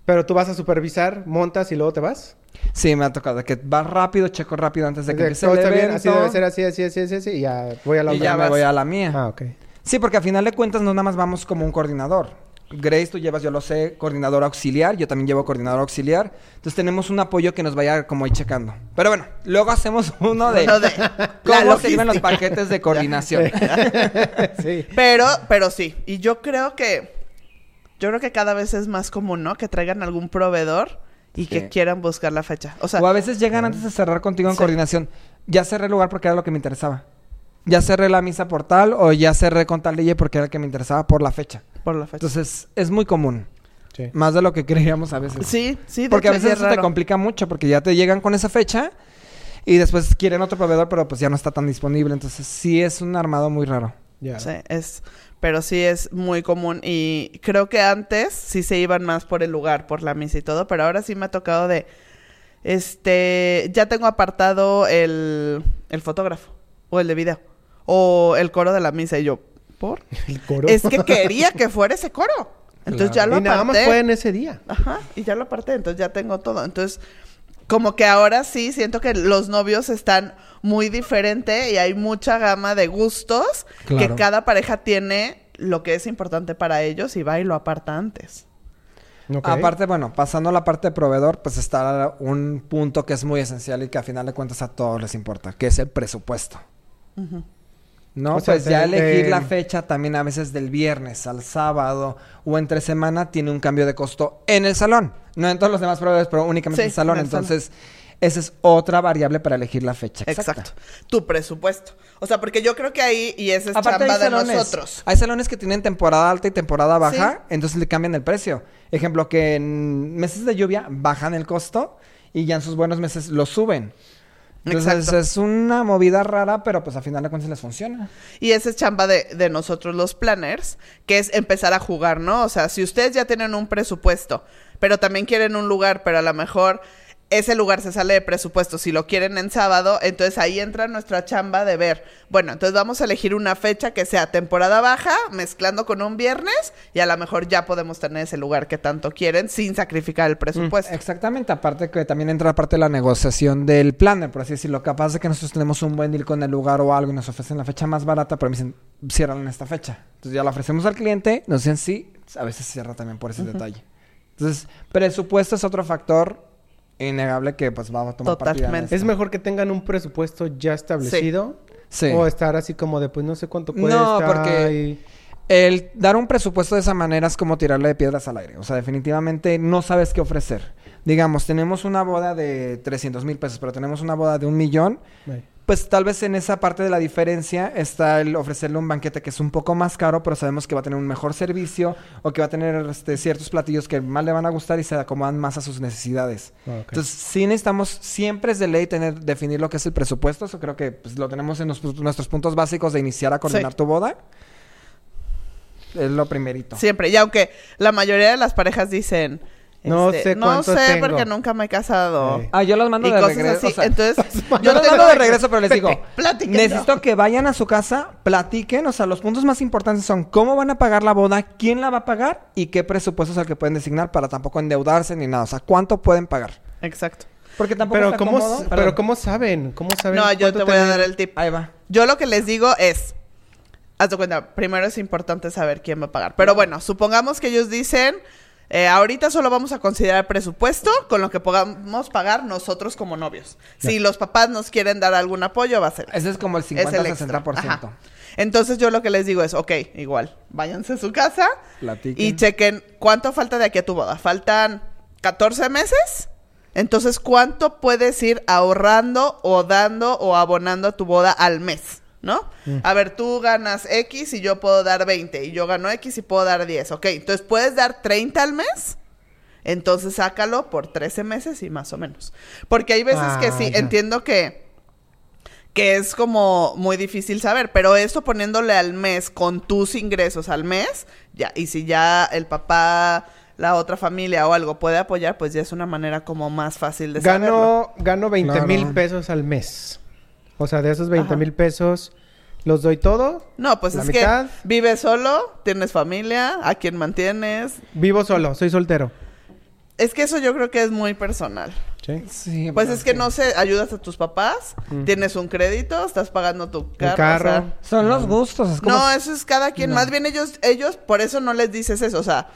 pero tú vas a supervisar, montas y luego te vas. Sí, me ha tocado que va rápido, checo rápido antes de que empiece todo el está bien, evento. así debe ser, así, así, así, así, así, y ya voy a la y otra. ya me vas. voy a la mía. Ah, ok. Sí, porque a final de cuentas no nada más vamos como un coordinador. Grace, tú llevas, yo lo sé, coordinador auxiliar. Yo también llevo coordinador auxiliar. Entonces tenemos un apoyo que nos vaya como ahí checando. Pero bueno, luego hacemos uno de, Uno de cómo se los paquetes de coordinación. sí. Pero, pero sí. Y yo creo que. Yo creo que cada vez es más común, ¿no? Que traigan algún proveedor y Sí. que quieran buscar la fecha. O sea, o a veces llegan antes de cerrar contigo en Sí. coordinación. Ya cerré el lugar porque era lo que me interesaba. Ya cerré la misa por tal o ya cerré con tal ley porque era el que me interesaba por la fecha. por la fecha. Entonces es muy común. Sí. Más de lo que creíamos a veces. sí, sí. de Porque a veces es eso te complica mucho porque ya te llegan con esa fecha y después quieren otro proveedor, pero pues ya no está tan disponible. Entonces sí es un armado muy raro. Sí, es, pero sí es muy común y creo que antes sí se iban más por el lugar, por la misa y todo, pero ahora sí me ha tocado de, este, ya tengo apartado el, el fotógrafo o el de video o el coro de la misa y yo, ¿por? El coro. Es que quería que fuera ese coro. Entonces ya lo y nada más aparté. fue en ese día. Ajá, y ya lo aparté, entonces ya tengo todo. Entonces, como que ahora sí siento que los novios están muy diferente y hay mucha gama de gustos Claro. que cada pareja tiene lo que es importante para ellos y va y lo aparta antes. Aparte, bueno, pasando a la parte de proveedor, pues está un punto que es muy esencial y que a final de cuentas a todos les importa, que es el presupuesto. Ujú. No, O sea, pues ya elegir la fecha también a veces del viernes al sábado o entre semana tiene un cambio de costo en el salón. No en todos los demás proveedores, pero únicamente Sí, en el salón. en el salón. Entonces, esa es otra variable para elegir la fecha. exacta. Exacto. Tu presupuesto. O sea, porque yo creo que ahí, y esa es Aparte chamba de salones, nosotros. hay salones que tienen temporada alta y temporada baja, Sí. entonces le cambian el precio. Ejemplo, que en meses de lluvia bajan el costo y ya en sus buenos meses lo suben. Entonces Exacto. es una movida rara, pero pues a final de cuentas les funciona. Y esa es chamba de, de nosotros los planners, que es empezar a jugar, ¿no? O sea, si ustedes ya tienen un presupuesto, pero también quieren un lugar, pero a lo mejor ese lugar se sale de presupuesto, si lo quieren en sábado, entonces ahí entra nuestra chamba de ver, bueno, entonces vamos a elegir una fecha que sea temporada baja, mezclando con un viernes, y a lo mejor ya podemos tener ese lugar que tanto quieren sin sacrificar el presupuesto. Exactamente, aparte que también entra parte de la negociación del planner, por así decirlo. Capaz de que nosotros tenemos un buen deal con el lugar o algo y nos ofrecen la fecha más barata, pero me dicen, cierran en esta fecha. Entonces ya la ofrecemos al cliente, nos dicen sí, a veces cierra también por ese detalle. Entonces, presupuesto es otro factor innegable que pues va a tomar Totalmente. Es mejor que tengan un presupuesto ya establecido Sí. o estar así como de pues no sé cuánto cuesta. No, porque- y- El dar un presupuesto de esa manera es como tirarle de piedras al aire. O sea, definitivamente no sabes qué ofrecer. Digamos, tenemos una boda de 300 mil pesos, pero tenemos una boda de un millón. Pues tal vez en esa parte de la diferencia está el ofrecerle un banquete que es un poco más caro, pero sabemos que va a tener un mejor servicio o que va a tener este, ciertos platillos que más le van a gustar y se acomodan más a sus necesidades. Ah. Entonces, sí necesitamos, siempre es de ley tener, definir lo que es el presupuesto. Eso creo que pues, lo tenemos en nuestros puntos básicos de iniciar a coordinar Sí. tu boda. Es lo primerito. Siempre. Y aunque la mayoría de las parejas dicen, No este, sé no cuánto sé tengo". porque nunca me he casado. Sí. Ah, yo los mando y de cosas regreso. así. o sea, Entonces, yo los mando de regreso, pero les digo, Platiquen, necesito que vayan a su casa, platiquen, o sea, los puntos más importantes son cómo van a pagar la boda, quién la va a pagar y qué presupuesto es el que pueden designar para tampoco endeudarse ni nada, o sea, cuánto pueden pagar. Exacto. Porque tampoco Pero está cómo, cómodo. s- Perdón. pero cómo saben, cómo saben. No, yo te voy a dar el tip. Ahí va. Yo lo que les digo es, haz de cuenta, primero es importante saber quién va a pagar. Pero bueno, supongamos que ellos dicen, eh, ahorita solo vamos a considerar presupuesto con lo que podamos pagar nosotros como novios. Si los papás nos quieren dar algún apoyo, va a ser. Ese es como el Es el extra. 50-60%. Ajá. Entonces yo lo que les digo es, ok, igual, váyanse a su casa Platiquen. y chequen cuánto falta de aquí a tu boda. ¿Faltan 14 meses? Entonces, ¿cuánto puedes ir ahorrando o dando o abonando a tu boda al mes? ¿No? A ver, tú ganas X y yo puedo dar 20 y yo gano X y puedo dar 10. Ok, entonces puedes dar 30 al mes. Entonces sácalo por 13 meses y más o menos. Porque hay veces que Ah, sí, ya. entiendo que que es como muy difícil saber, pero eso poniéndole al mes con tus ingresos al mes, ya, y si ya el papá, la otra familia o algo puede apoyar, pues ya es una manera como más fácil de saberlo. Gano, gano 20 Claro. mil pesos al mes. O sea, de esos 20 Ajá. mil pesos, ¿los doy todo? No, pues ¿La es mitad? que vives solo, tienes familia, a quien mantienes. Vivo solo, soy soltero. Es que eso yo creo que es muy personal. ¿Sí? Sí, Pues es que sí. no sé, ayudas a tus papás, Mm. tienes un crédito, estás pagando tu carro. carro. o sea, Son los gustos. Es como... No, eso es cada quien. No. Más bien ellos, ellos, por eso no les dices eso. O sea,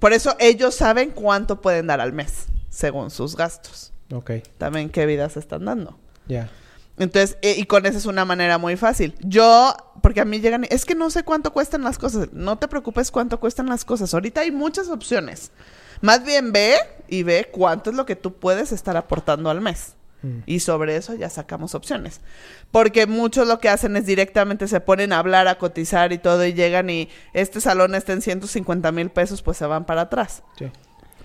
por eso ellos saben cuánto pueden dar al mes, según sus gastos. Ok, También qué vida se están dando. ya. Entonces, eh, y con eso es una manera muy fácil. Yo, porque a mí llegan, y, es que no sé cuánto cuestan las cosas. No te preocupes cuánto cuestan las cosas. Ahorita hay muchas opciones. Más bien ve y ve cuánto es lo que tú puedes estar aportando al mes. Mm. Y sobre eso ya sacamos opciones. Porque muchos lo que hacen es directamente se ponen a hablar, a cotizar y todo, y llegan y este salón está en 150 mil pesos, pues se van para atrás. Sí.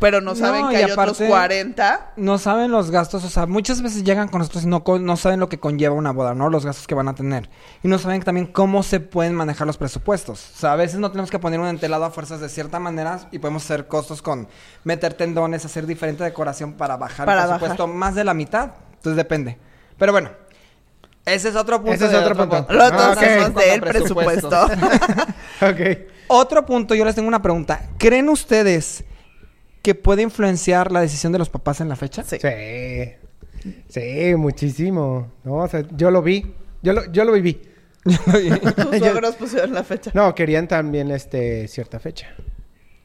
Pero no saben No, que hay aparte- otros 40. No saben los gastos, o sea, muchas veces llegan con nosotros y no, no saben lo que conlleva una boda, ¿no? Los gastos que van a tener. Y no saben también cómo se pueden manejar los presupuestos. O sea, a veces no tenemos que poner un entelado a fuerzas de cierta manera y podemos hacer costos con meter tendones, hacer diferente decoración para bajar Para el presupuesto más de la mitad. Entonces depende. Pero bueno, ese es otro punto. Ese es de otro punto. Lo otro Ah, del presupuesto. Ok. Otro punto, yo les tengo una pregunta. ¿Creen ustedes que puede influenciar la decisión de los papás en la fecha? Sí. Sí. Sí, muchísimo. No, o sea, yo lo vi. Yo lo, yo lo viví. Tus suegros pusieron la fecha. No, querían también este cierta fecha.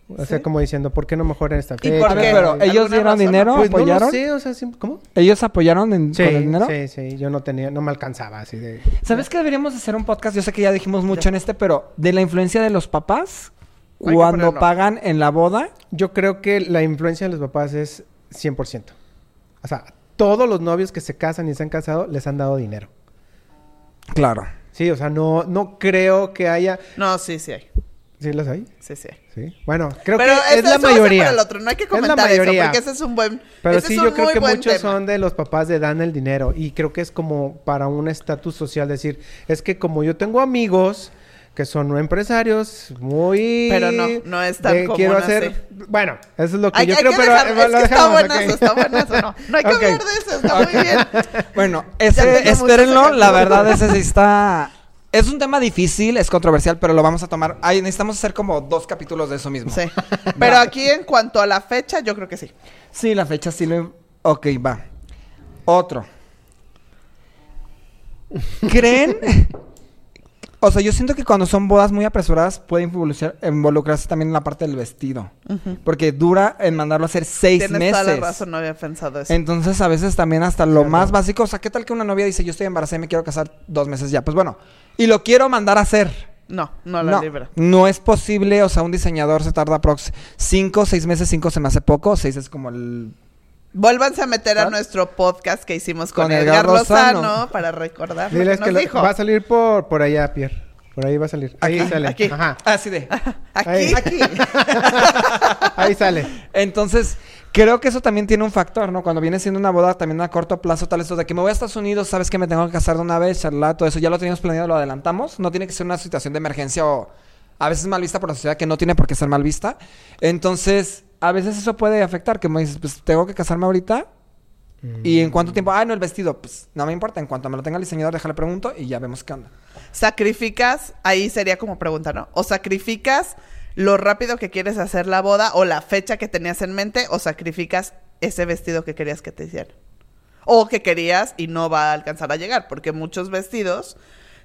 O sea, ¿Sí? como diciendo, ¿por qué no mejoran esta ¿Y fecha? por A ver, qué? pero ¿Alguna ellos dieron razón? dinero, Pues no apoyaron. lo sé, o sea, sim- ¿cómo? ¿Ellos apoyaron en- Sí, con el dinero? sí, sí. Yo no tenía, no me alcanzaba así de... ¿Sabes que deberíamos hacer un podcast? Yo sé que ya dijimos mucho en este, pero de la influencia de los papás cuando pagan en la boda. Yo creo que la influencia de los papás es 100%. O sea, todos los novios que se casan y se han casado les han dado dinero. Claro. Sí, o sea, no, no creo que haya... No, sí, sí hay. ¿Sí los hay? Sí, sí hay. Sí. Bueno, creo Pero que es la mayoría. para el otro. No hay que Es la comentar eso, porque ese es un buen... Pero ese sí, es yo creo que muchos tema. son de los papás de dan el dinero. Y creo que es como para un estatus social decir, es que como yo tengo amigos que son empresarios muy... Pero no, no es tan común quiero así. hacer... Bueno, eso es lo que Hay, yo hay creo, que pero dejarlo. eh, Es lo que está buenazo, ok. está buenazo. No, no hay que hablar de eso, está muy bien. Bueno, ese, espérenlo. La verdad, ese sí está... Es un tema difícil, es controversial, pero lo vamos a tomar. Ay, necesitamos hacer como dos capítulos de eso mismo. Sí. Pero aquí en cuanto a la fecha, yo creo que sí. Sí, la fecha sí lo... Ok, va. Otro. ¿Creen? O sea, yo siento que cuando son bodas muy apresuradas puede involucrar- involucrarse también en la parte del vestido. Porque dura en mandarlo a hacer seis Tienes meses. toda la razón, no había pensado eso. Entonces, a veces también hasta lo más básico. O sea, ¿qué tal que una novia dice, yo estoy embarazada y me quiero casar dos meses ya? Pues bueno, y lo quiero mandar a hacer. No, no la no, libra. no es posible. O sea, un diseñador se tarda prox cinco, seis meses, cinco se me hace poco. Seis es como el Vuélvanse a meter a ¿Ah? nuestro podcast que hicimos con, Con Edgar, Edgar Lozano, Lozano. para recordar lo Diles que que nos lo- dijo. va a salir por, por allá, Pierre. Por ahí va a salir. Ahí Aquí, sale. aquí. Ajá. Así de. Aquí. Ahí. Aquí. Ahí sale. Entonces, creo que eso también tiene un factor, ¿no? Cuando viene siendo una boda también a corto plazo, tal eso de que me voy a Estados Unidos, sabes que me tengo que casar de una vez, charla, todo eso ya lo teníamos planeado, lo adelantamos. No tiene que ser una situación de emergencia o a veces mal vista por la sociedad que no tiene por qué ser mal vista. Entonces, a veces eso puede afectar, que me dices, pues tengo que casarme ahorita. ¿Y en cuánto tiempo? Ah, no, el vestido. Pues no me importa. En cuanto me lo tenga el diseñador, déjale pregunto y ya vemos qué onda. Sacrificas, ahí sería como pregunta, ¿no? O sacrificas lo rápido que quieres hacer la boda o la fecha que tenías en mente o sacrificas ese vestido que querías que te hicieran. O que querías y no va a alcanzar a llegar, porque muchos vestidos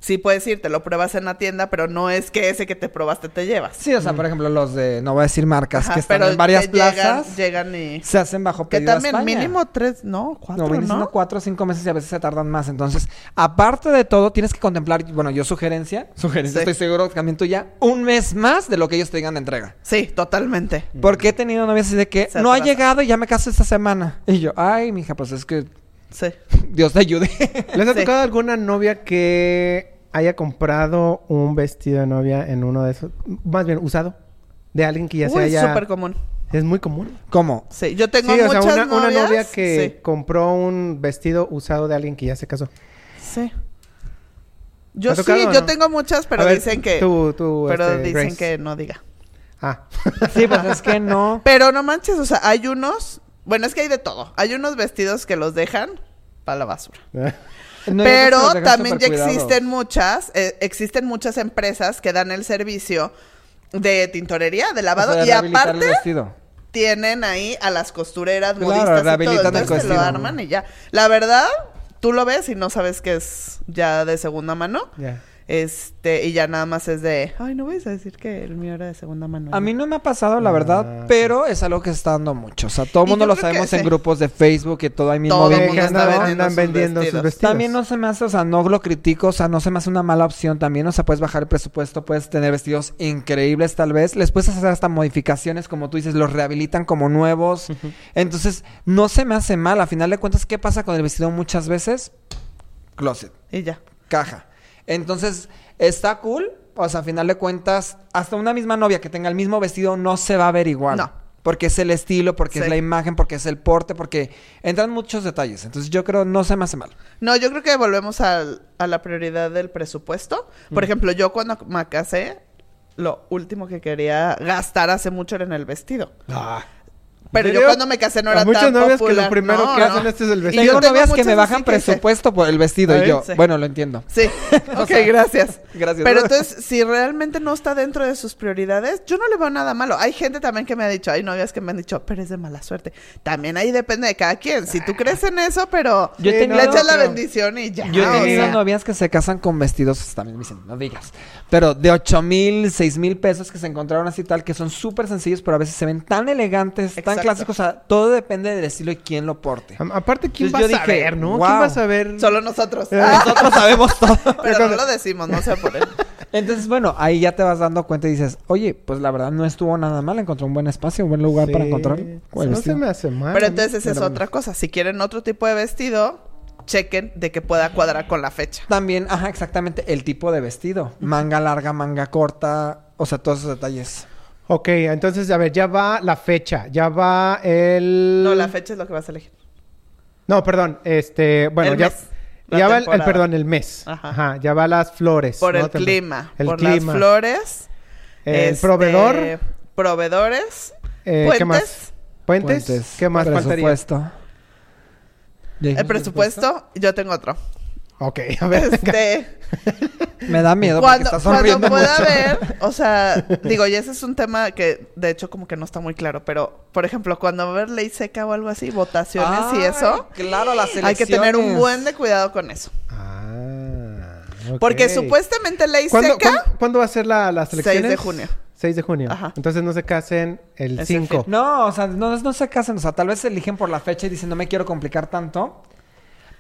sí puedes ir, te lo pruebas en la tienda, pero no es que ese que te probaste te llevas. Sí, o sea, por ejemplo, los de, no voy a decir marcas, Ajá, que están pero en varias que llegan- plazas, Llegan, y... se hacen bajo Que pedido a también España. mínimo tres, no, cuatro, No, cuatro o cinco meses y a veces se tardan más. Entonces, aparte de todo, tienes que contemplar, bueno, yo sugerencia, sugerencia, Sí. estoy seguro que también tuya, un mes más de lo que ellos te digan de entrega. Sí, totalmente. Porque he tenido novias así de que Se no ha llegado y ya me caso esta semana. Y yo, ay, mija, pues es que Sí. Dios te ayude. ¿Les ha Sí. tocado alguna novia que haya comprado un vestido de novia en uno de esos? Más bien, usado. De alguien que ya se haya... súper común. Es muy común. ¿Cómo? Sí, yo tengo sí, o sea, muchas una, novia que Sí. compró un vestido usado de alguien que ya se casó. Sí. Yo ¿Te ha sí, yo no? tengo muchas, pero ver, dicen que... tú- tú, pero este, dicen Grace. que no diga. Ah. Sí, pues es que no. Pero no manches, o sea, hay unos... Bueno, es que hay de todo. Hay unos vestidos que los dejan para la basura. No, Pero también ya existen muchas, eh, existen muchas empresas que dan el servicio de tintorería, de O lavado, y el aparte tienen ahí a las costureras, Claro, modistas y todo. rehabilitan el Entonces te lo arman y ya. La verdad, tú lo ves y no sabes que es ya de segunda mano. Ya. Este, y ya nada más es de, ay, no vais a decir que el mío era de segunda mano. A mí no me ha pasado, la Ah, verdad, sí. pero es algo que se está dando mucho. O sea, todo el mundo lo que sabemos en sí. grupos de Facebook y todo ahí mismo. Todo el mundo está andan, vendiendo sus vendiendo sus vestidos. vestidos. También no se me hace, o sea, no lo critico, o sea, no se me hace una mala opción también, o sea, puedes bajar el presupuesto, puedes tener vestidos increíbles tal vez, les puedes hacer hasta modificaciones, como tú dices, los rehabilitan como nuevos, entonces no se me hace mal, a final de cuentas, ¿qué pasa con el vestido muchas veces? Closet, Y ya. caja, entonces está cool, o sea, a final de cuentas, hasta una misma novia que tenga el mismo vestido no se va a ver igual. No. Porque es el estilo, porque es la imagen, porque es el porte, porque entran muchos detalles. Entonces yo creo no se me hace mal. No, yo creo que volvemos al- a la prioridad del presupuesto. Mm. Por ejemplo, yo cuando me casé, lo último que quería gastar hace mucho era en el vestido. Ah. Pero ¿En yo cuando me casé no era muchas tan novias que popular. lo primero No, que no. hacen este es el Y vestido. yo Tengo tengo novias que muchas me bajan presupuesto por el vestido ¿Eh? y yo, Sí. bueno, lo entiendo. Sí, ok, gracias. gracias. Pero entonces, si realmente no está dentro de sus prioridades, yo no le veo nada malo. Hay gente también que me ha dicho, hay novias que me han dicho, pero es de mala suerte. También ahí depende de cada quien. Si tú crees en eso, pero Yo le echas la bendición y ya. Yo he o tenido sea. novias que se casan con vestidos, también me dicen, no digas, pero de ocho mil, seis mil pesos que se encontraron así tal, que son súper sencillos, pero a veces se ven tan elegantes, tan. Clásicos, o sea, todo depende del estilo y quién lo porte. A- Aparte, ¿quién Entonces va a dije, saber, no? wow. ¿Quién va a saber? Solo nosotros. Eh, Nosotros sabemos todo. pero no lo decimos, no sé por él. Entonces, bueno, ahí ya te vas dando cuenta y dices, oye, pues la verdad no estuvo nada mal, encontró un buen espacio, un buen lugar Sí. para encontrar No se vestido. me hace mal. Pero entonces esa es otra cosa. Si quieren otro tipo de vestido, chequen de que pueda cuadrar con la fecha. También, ajá, exactamente, el tipo de vestido. Manga larga, manga corta, o sea, todos esos detalles. Ok, entonces, a ver, ya va la fecha. Ya va el... No, la fecha es lo que vas a elegir. No, perdón. Este, bueno, El ya... mes, Ya va el, el- perdón, el mes. Ajá. Ajá. ya va las flores. Por ¿no? el clima, El por clima. las flores. El este, proveedor. Proveedores. Eh, ¿Qué puentes. más? ¿Puentes? Puentes, ¿Qué más faltaría? presupuesto. ¿Ya dijimos El presupuesto, yo tengo otro. Ok, a ver. Este, Me da miedo cuando, porque está cuando sonriendo pueda mucho. ver, o sea, digo, y ese es un tema que de hecho como que no está muy claro, pero por ejemplo, cuando va a haber ley seca o algo así, votaciones y eso, Claro, las hay que tener un buen de cuidado con eso. Ah. Porque supuestamente ley ¿Cuándo, seca, ¿cuándo, cuándo va a ser la, las 6 elecciones? de junio. 6 de junio. Ajá. Entonces no se casen el Ese 5. fin. No, o sea, no, no se casan, o sea, tal vez se eligen por la fecha y dicen, no me quiero complicar tanto.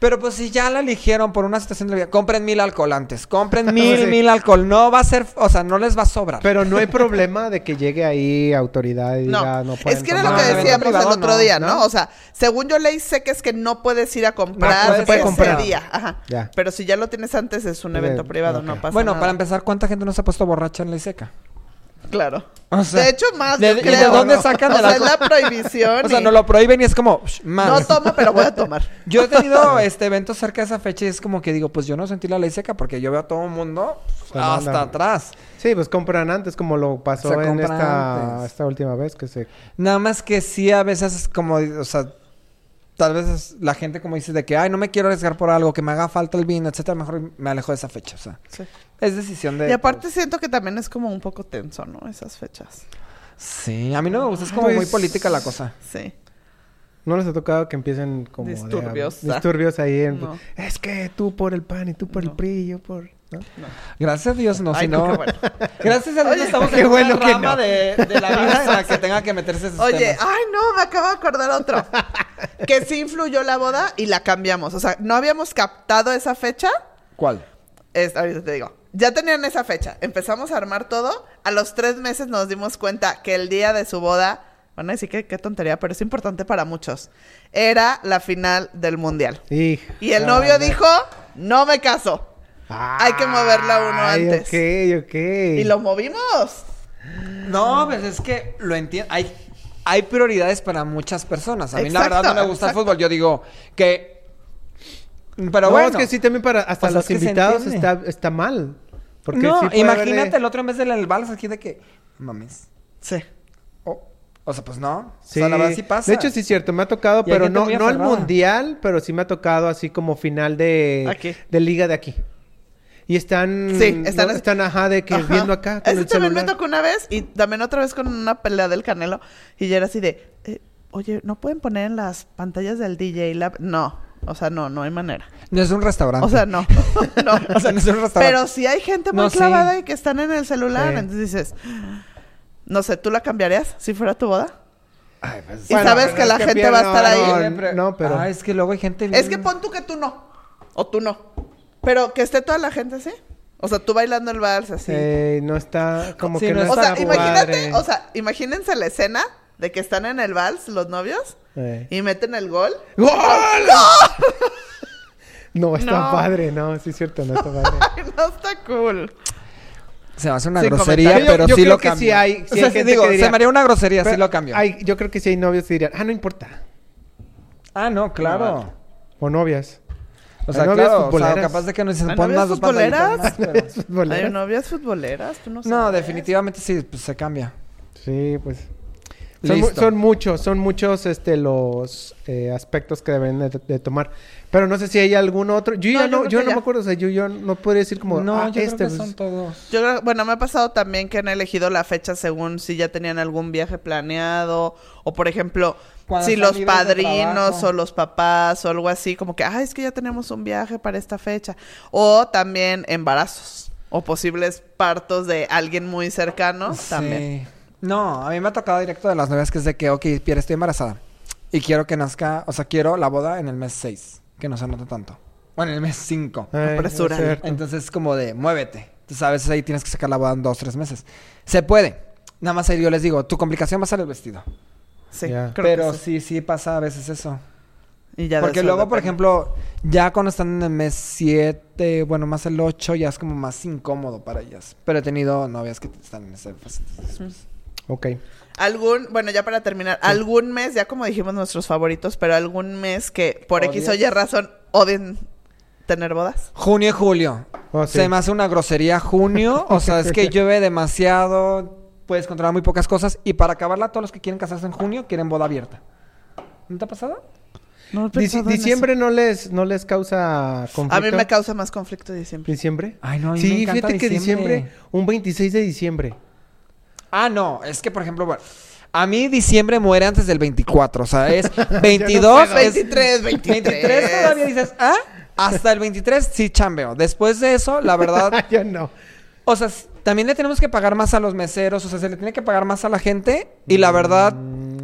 Pero pues si ya la eligieron por una situación de la vida, compren mil alcohol antes, compren mil, Sí. mil alcohol, no va a ser, o sea, no les va a sobrar. Pero no hay problema de que llegue ahí autoridad y diga No, no pueden es que era lo tomar". que No, decíamos privado el otro no, día, ¿no? ¿no? O sea, según yo ley seca es que no puedes ir a comprar No, no se puede ese comprar. día. Ajá. Ya. Pero si ya lo tienes antes es un Eh, evento privado, ok. no pasa bueno, nada. para empezar, ¿cuánta gente no se ha puesto borracha en ley seca? Claro. O sea, de hecho, más, ¿de- yo y de creo, dónde ¿no? sacan o el sea, es la prohibición. O sea, y- no lo prohíben y es como, "Shh, más. No tomo, pero voy a tomar. Yo he tenido este eventos cerca de esa fecha y es como que digo, pues yo no sentí la ley seca porque yo veo a todo el mundo Se hasta mandan. atrás. Sí, pues compran antes como lo pasó Se en esta, antes. esta última vez que se... Nada más que sí a veces es como, o sea, tal vez es la gente como dice de que, ay, no me quiero arriesgar por algo, que me haga falta el vino, etcétera, mejor me alejo de esa fecha, o sea, Sí. es decisión de... Y aparte siento que también es como un poco tenso, ¿no? Esas fechas. Sí, a mí no me gusta, es como Pues- muy política la cosa. Sí. ¿No les ha tocado que empiecen como... de- Disturbios. disturbios ahí en... No. Es que tú por el PAN y tú por No. el PRI y yo por... Gracias a Dios, no, Ay, si no. bueno. Gracias a Dios Oye, estamos en bueno una rama no. de, de la vida en la que tenga que meterse esos Oye, temas. ay no, me acabo de acordar otro. que sí influyó la boda y la cambiamos. O sea, no habíamos captado esa fecha. ¿Cuál? Es- ahorita te digo. Ya tenían esa fecha. Empezamos a armar todo. A los tres meses nos dimos cuenta que el día de su boda, van a decir que qué tontería, pero es importante para muchos. Era la final del mundial. Y el novio no. dijo, no me caso. Hay que moverla uno Ay, antes. Ok, ok. Y lo movimos. No, pues es que lo entiendo. Hay, hay prioridades para muchas personas. A mí, la verdad, no me gusta exacto. el fútbol. Yo digo que. Pero no, bueno. es que sí, también para hasta los es invitados está, está mal. Porque no, sí puede imagínate haberle- el otro mes del el vals aquí de que. Mames. Sí. O, o sea, pues no. Sí. O sea, la verdad sí pasa. De hecho, sí es cierto, me ha tocado, Y pero no, no el mundial, pero sí me ha tocado así como final de, Aquí. de liga de aquí. Y están, Sí, están no, están ajá, de que Ajá. viendo acá con Eso el también celular. me tocó una vez y también otra vez con una pelea del Canelo. Y yo era así de, eh, oye, ¿no pueden poner en las pantallas del DJ Lab? No, o sea, no, no hay manera. No es un restaurante. O sea, no, no. O sea, no es un restaurante. Pero sí hay gente muy No, sí. clavada y que están en el celular. Sí. Entonces dices, no sé, ¿tú la cambiarías si fuera tu boda? Ay, pues, Y sabes que es la gente va a estar no, ahí. No, no, pero... Ah, es que luego hay gente. Es que pon tú que tú no. O tú no. Pero que esté toda la gente así. O sea, tú bailando el vals así. eh, no está como Sí, que no, no O está sea, imagínate, o sea, imagínense la escena de que están en el vals los novios Eh. y meten el gol. ¡Gol! No, está No. padre, no, sí es cierto, no está padre. Ay, no está cool. Se me hace una Sin grosería, comentario. pero Yo- yo sí creo lo que cambio. sí hay- sí o sea, hay sí gente digo, que diría- se me haría una grosería, sí lo cambio. hay- yo creo que sí hay novios que dirían, ah, no importa. Ah, no, claro. O novias. O sea, novias claro, o sea, futboleras. capaz de que no se ¿Hay ponen novias unas dos pantallitas futboleras? más, pero- Futboleras. ¿Hay novias futboleras? Tú no No, sabes. definitivamente sí, pues se cambia. Sí, pues. Son, mu- Listo. son muchos, son muchos este, los eh, aspectos que deben de, de tomar. Pero no sé si hay algún otro. Yo No, ya no, yo no ya. me acuerdo. O sea, yo, yo no podría decir como. no, ah, yo este, creo que pues, son todos. Yo creo, bueno, me ha pasado también que han elegido la fecha según si ya tenían algún viaje planeado o por ejemplo, Cuando si los padrinos o los papás o algo así, como que, ah, es que ya tenemos un viaje para esta fecha. O también embarazos o posibles partos de alguien muy cercano también. No, a mí me ha tocado directo de las novias que es de que, ok, Pierre, estoy embarazada. Y quiero que nazca, o sea, quiero la boda en el mes 6, que no se nota tanto. Bueno, en el mes 5. ay, Apresura. Entonces es como de, muévete. Entonces a veces ahí tienes que sacar la boda en dos, tres meses. Se puede. Nada más ahí yo les digo, tu complicación va a ser el vestido. Sí, creo Pero que sí. sí, sí pasa a veces eso. Y ya Porque luego, por ejemplo, ya cuando están en el mes 7, bueno, más el 8, ya es como más incómodo para ellas. Pero he tenido novias que están en ese fase. Entonces, Ok. Algún, bueno, ya para terminar, algún mes, ya como dijimos nuestros favoritos, pero algún mes que por X o Y razón odien tener bodas. Junio y julio. Oh, sí. Se me hace una grosería junio. o sea, es que llueve demasiado. Puedes controlar muy pocas cosas. Y para acabarla, todos los que quieren casarse en junio quieren boda abierta. ¿No te ha pasado? No Dici- diciembre no les, no les causa conflicto. A mí me causa más conflicto diciembre. ¿Diciembre? Ay, no, a mí sí, me encanta fíjate que diciembre. diciembre, un 26 de diciembre. Ah, no. Es que, por ejemplo, bueno. A mí diciembre muere antes del 24. O sea, es 22. puedo. es 23, 23. 23 todavía dices, ¿ah? Hasta el 23 sí chambeo. Después de eso, la verdad, Yo no. O sea, también le tenemos que pagar más a los meseros, o sea, se le tiene que pagar más a la gente. Y la verdad,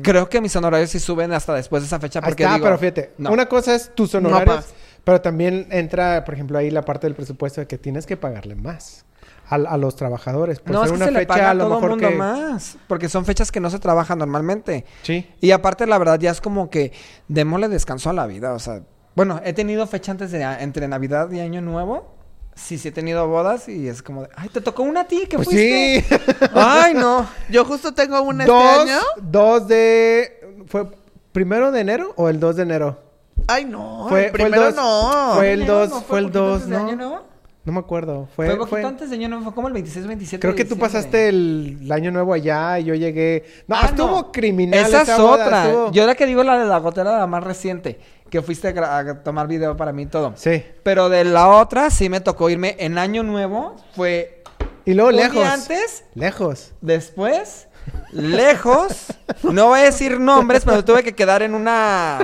creo que mis honorarios sí suben hasta después de esa fecha. Mm. Porque digo, pero fíjate, no. una cosa es tus No honorarios, pero también entra, por ejemplo, ahí la parte del presupuesto de que tienes que pagarle más a, a los trabajadores. Por No, es ser que una se le fecha paga a lo todo mejor mundo que... más. Porque son fechas que no se trabajan normalmente. Sí. Y aparte, la verdad, ya es como que démosle descanso a la vida. O sea, bueno, he tenido fecha antes de entre Navidad y Año Nuevo. Sí, sí he tenido bodas y es como de, ay, te tocó una a ti, ¿qué Pues fuiste? sí. Ay, no. Yo justo tengo un este dos, año. dos de... ¿Fue primero de enero o el 2 de enero? Ay, no. Fue- el fue el primero dos. no. Fue el ¿Enero? 2, ¿No fue el poquito 2, antes de ¿no? Año Nuevo? No me acuerdo. Fue, Fue, poquito fue- antes de Año Nuevo, fue como el 26, 27 Creo que tú pasaste el, el año nuevo allá y yo llegué... No, Ah, estuvo no. criminal Esa es boda, otra. estuvo- Yo la que digo la de la gotera, la más reciente. Que fuiste a, tomar video para mí y todo. Sí. Pero de la otra sí me tocó irme en Año Nuevo. Fue Y luego un lejos. día antes, Lejos. después, lejos. No voy a decir nombres, pero tuve que quedar en una...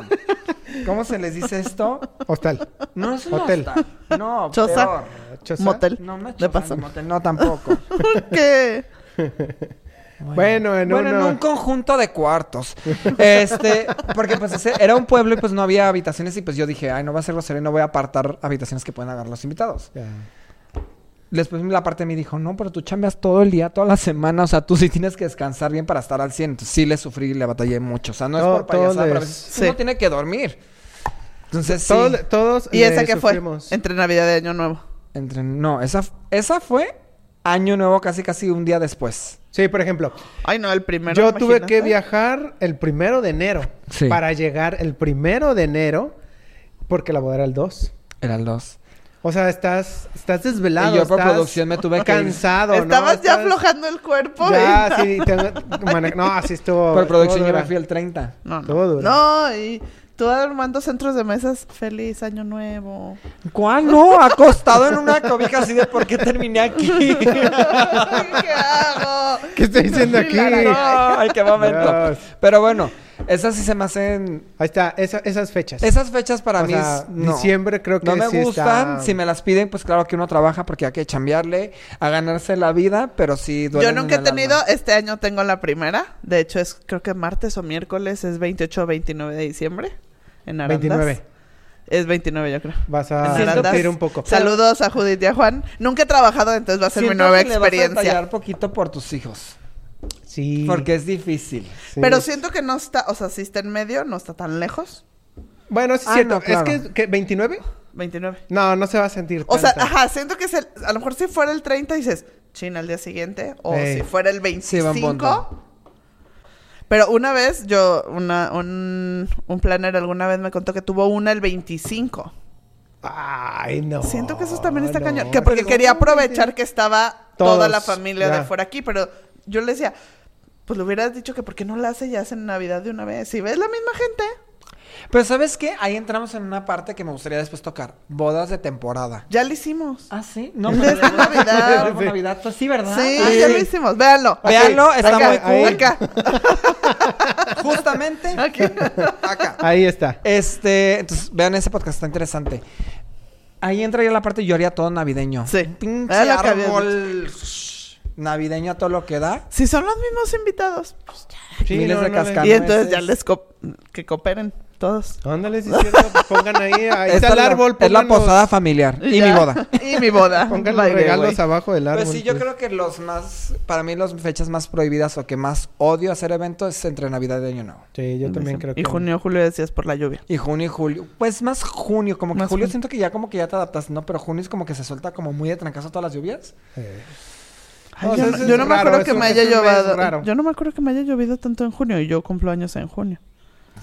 ¿Cómo se les dice esto? Hostal. No es un Hotel. hostal. No, Choza. peor. Choza. Motel. No, no es De choza, paso. ni motel, no tampoco. ¿Por qué? Bueno, en bueno, en un conjunto de cuartos. Este, porque pues ese- era un pueblo y pues no había habitaciones y pues yo dije, ay, no va a ser grosería, no voy a apartar habitaciones que pueden agarrar los invitados. Ya. Después la parte de mí dijo, no, pero tú chambeas todo el día, toda la semana, o sea, tú sí tienes que descansar bien para estar al 100. Entonces sí le sufrí y le batallé mucho. O sea, no es por payasada, pero a les- veces Sí. uno tiene que dormir. Entonces sí. Todos, todos ¿Y esa qué fue? Entre Navidad y Año Nuevo. Entre- no, esa, esa fue año nuevo casi casi un día después. Sí, por ejemplo, Ay, no, el primero. yo tuve que viajar el primero de enero Sí. para llegar el primero de enero porque la boda era el 2. Era el 2. O sea, estás, estás desvelado. Y yo por estás producción me tuve que ir. cansado. ¿no? Estabas ya Estás- aflojando el cuerpo. Ya, y- sí. tengo- mane- no, así estuvo. Por producción yo me fui el 30. No, no. No, y tú armando centros de mesas. Feliz Año Nuevo. ¿Cuál? No, acostado en una cobija así de por qué terminé aquí. ¿Qué hago? ¿Qué estoy diciendo aquí? No, ay, qué momento. Dios. Pero bueno, esas sí se me hacen. Ahí está, esa- esas fechas. Esas fechas para O mí sea, es- no. diciembre creo que no me sí gustan. está- Si me las piden, pues claro que uno trabaja porque hay que chambearle a ganarse la vida, pero sí duele. Yo nunca he tenido, este año tengo la primera. De hecho, es creo que martes o miércoles es 28 o 29 de diciembre. En Arandas. 29. Es 29, yo creo. Vas a sentir un poco. Saludos a Judith y a Juan. Nunca he trabajado, entonces va a ser mi nueva experiencia. detallar poquito por tus hijos. Sí. Porque es difícil. sí. Pero siento que no está, o sea, si está en medio, no está tan lejos. Bueno, sí es Ah, cierto. no, claro. Es que, que 29. 29. No, no se va a sentir. O sea, ajá, siento que es el, a lo mejor si fuera el 30 dices, China al día siguiente. O Ey. si fuera el Sí, buen 25. punto. pero una vez, yo, una, un, un planner alguna vez me contó que tuvo una el 25. Ay, no. Siento que eso también está no. cañón. Que porque quería aprovechar que estaba toda la familia de fuera aquí. Pero yo le decía, pues le hubieras dicho que por qué no la hace y hace en Navidad de una vez. Si ves la misma gente. Pero ¿sabes qué? Ahí entramos en una parte que me gustaría después tocar. Bodas de temporada. Ya lo hicimos. Ah, sí. No, pero esta Navidad. Por Navidad. Pues sí, ¿verdad? Sí, Ah, ya lo hicimos. Véanlo. Véanlo, está acá, muy cool. Acá. Justamente Aquí. acá. Ahí está. Este, entonces, vean ese podcast, está interesante. Ahí entra ya la parte, yo haría todo navideño. Sí. Pinche árbol navideño a todo lo que da. Si son los mismos invitados. pues ya. Sí, Miles no, de no cascanueces. Y entonces ya les co- que cooperen todos. Ándale, sí es cierto. pues Pongan ahí. Ahí está el la- árbol. Es la posada familiar. Y ya. mi boda. y mi boda. Pongan los regalos way. abajo del árbol. Pues sí, yo pues. creo que los más, para mí las fechas más prohibidas o que más odio hacer eventos es entre Navidad y Año Nuevo. Sí, yo también creo que. Y junio, julio decías por la lluvia. Y junio y julio. Pues más junio, como que Más julio junio. siento que ya como que ya te adaptas, ¿no? Pero junio es como que se suelta como muy de trancazo todas las lluvias. Eh. Ay, yo, o sea, no- yo me acuerdo que me haya llovido. raro. Yo no me acuerdo que me haya llovido tanto en junio y yo cumplo años en junio.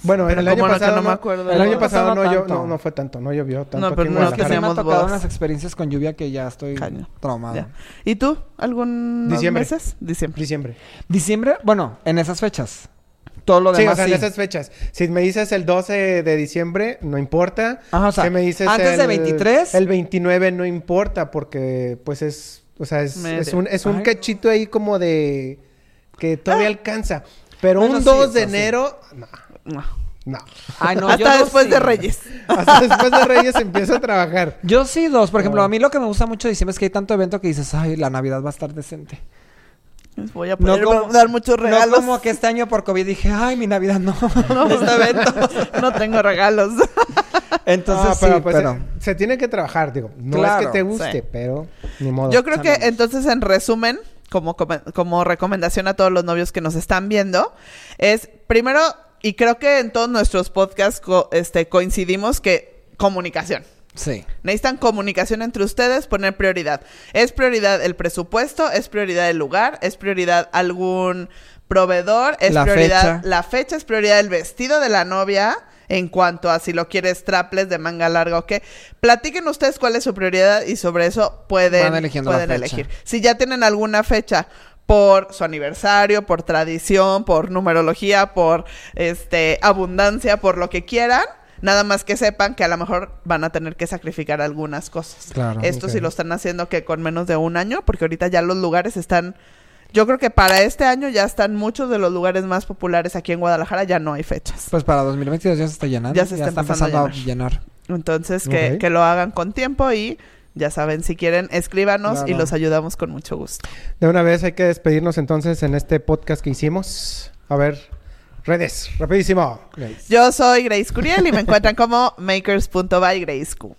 Bueno, Pero el año pasado no no, me acuerdo. el año pasado no, tanto. no, no fue tanto, no llovió tanto. No, pero no es que sí me Guadalajara. ha teníamos tocado unas experiencias con lluvia que ya estoy Caño. traumado. Ya. ¿Y tú? ¿Algún Diciembre. meses? Diciembre. Diciembre. Diciembre, bueno, en esas fechas. Todo lo Sí, demás o sea, sí. en esas fechas. Si me dices el 12 de diciembre, no importa. Ajá, o sea, si me dices antes de el- 23. El 29 no importa porque, pues, es... O sea, es, un, es un cachito ahí como de... Que todavía alcanza. Pero Bueno, un sí, 2 de enero... No, No. no. Ay, no, Hasta después sí. de Reyes. Hasta después de Reyes empiezo a trabajar. Yo sí dos. Por ejemplo, a mí lo que me gusta mucho de diciembre es que hay tanto evento que dices, ay, la Navidad va a estar decente. Voy a No poder como- dar muchos regalos. No como que este año por COVID dije, ay, mi Navidad no. este evento. no tengo regalos. Entonces Ah, sí, pues, pero... Se, se tiene que trabajar, digo. No Claro, es que te guste, sí. pero ni modo. Yo creo que entonces en resumen, como, como recomendación a todos los novios que nos están viendo, es primero, y creo que en todos nuestros podcasts co- este, coincidimos que comunicación. Sí. Necesitan comunicación entre ustedes, poner prioridad. Es prioridad el presupuesto, es prioridad el lugar, es prioridad algún proveedor, es La prioridad fecha. la fecha, es prioridad el vestido de la novia en cuanto a si lo quieres strapless de manga larga o qué. Platiquen ustedes cuál es su prioridad y sobre eso pueden, pueden elegir. Si ya tienen alguna fecha por su aniversario, por tradición, por numerología, por este abundancia, por lo que quieran, nada más que sepan que a lo mejor van a tener que sacrificar algunas cosas. Claro. Esto sí lo están haciendo que con menos de un año, porque ahorita ya los lugares están Yo creo que para este año ya están muchos de los lugares más populares aquí en Guadalajara, ya no hay fechas. Pues para 2022 ya se está llenando. Ya se está empezando a llenar. Entonces, que, lo hagan con tiempo y ya saben, si quieren, escríbanos y los ayudamos con mucho gusto. De una vez hay que despedirnos entonces en este podcast que hicimos. A ver, redes, rapidísimo. Yo soy Grace Curiel y me encuentran como makers.by Grace Q.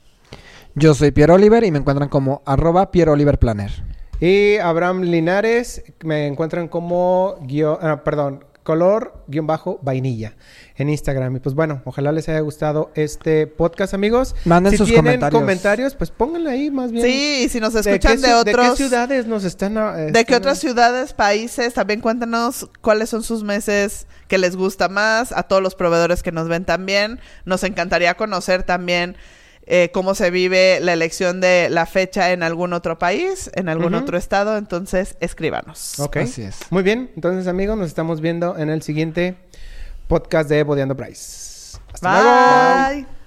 Yo soy Pierre Oliver y me encuentran como arroba Pierre Oliver Planner. Y Abraham Linares, me encuentran como guio- ah, perdón, color guion bajo vainilla en Instagram. Y pues bueno, ojalá les haya gustado este podcast, amigos. Manden si sus tienen comentarios. pues pónganle ahí más bien. Sí, y si nos ¿De escuchan qué de, ciu- ¿De otros... qué ciudades nos están? ah, ¿De qué están- otras ciudades, países? También cuéntanos cuáles son sus meses que les gusta más. A todos los proveedores que nos ven también. Nos encantaría conocer también eh, cómo se vive la elección de la fecha en algún otro país, en algún otro estado. Entonces, escríbanos. Ok. Así es. Muy bien, entonces amigos, nos estamos viendo en el siguiente podcast de Bodeando Price. Hasta luego. Bye.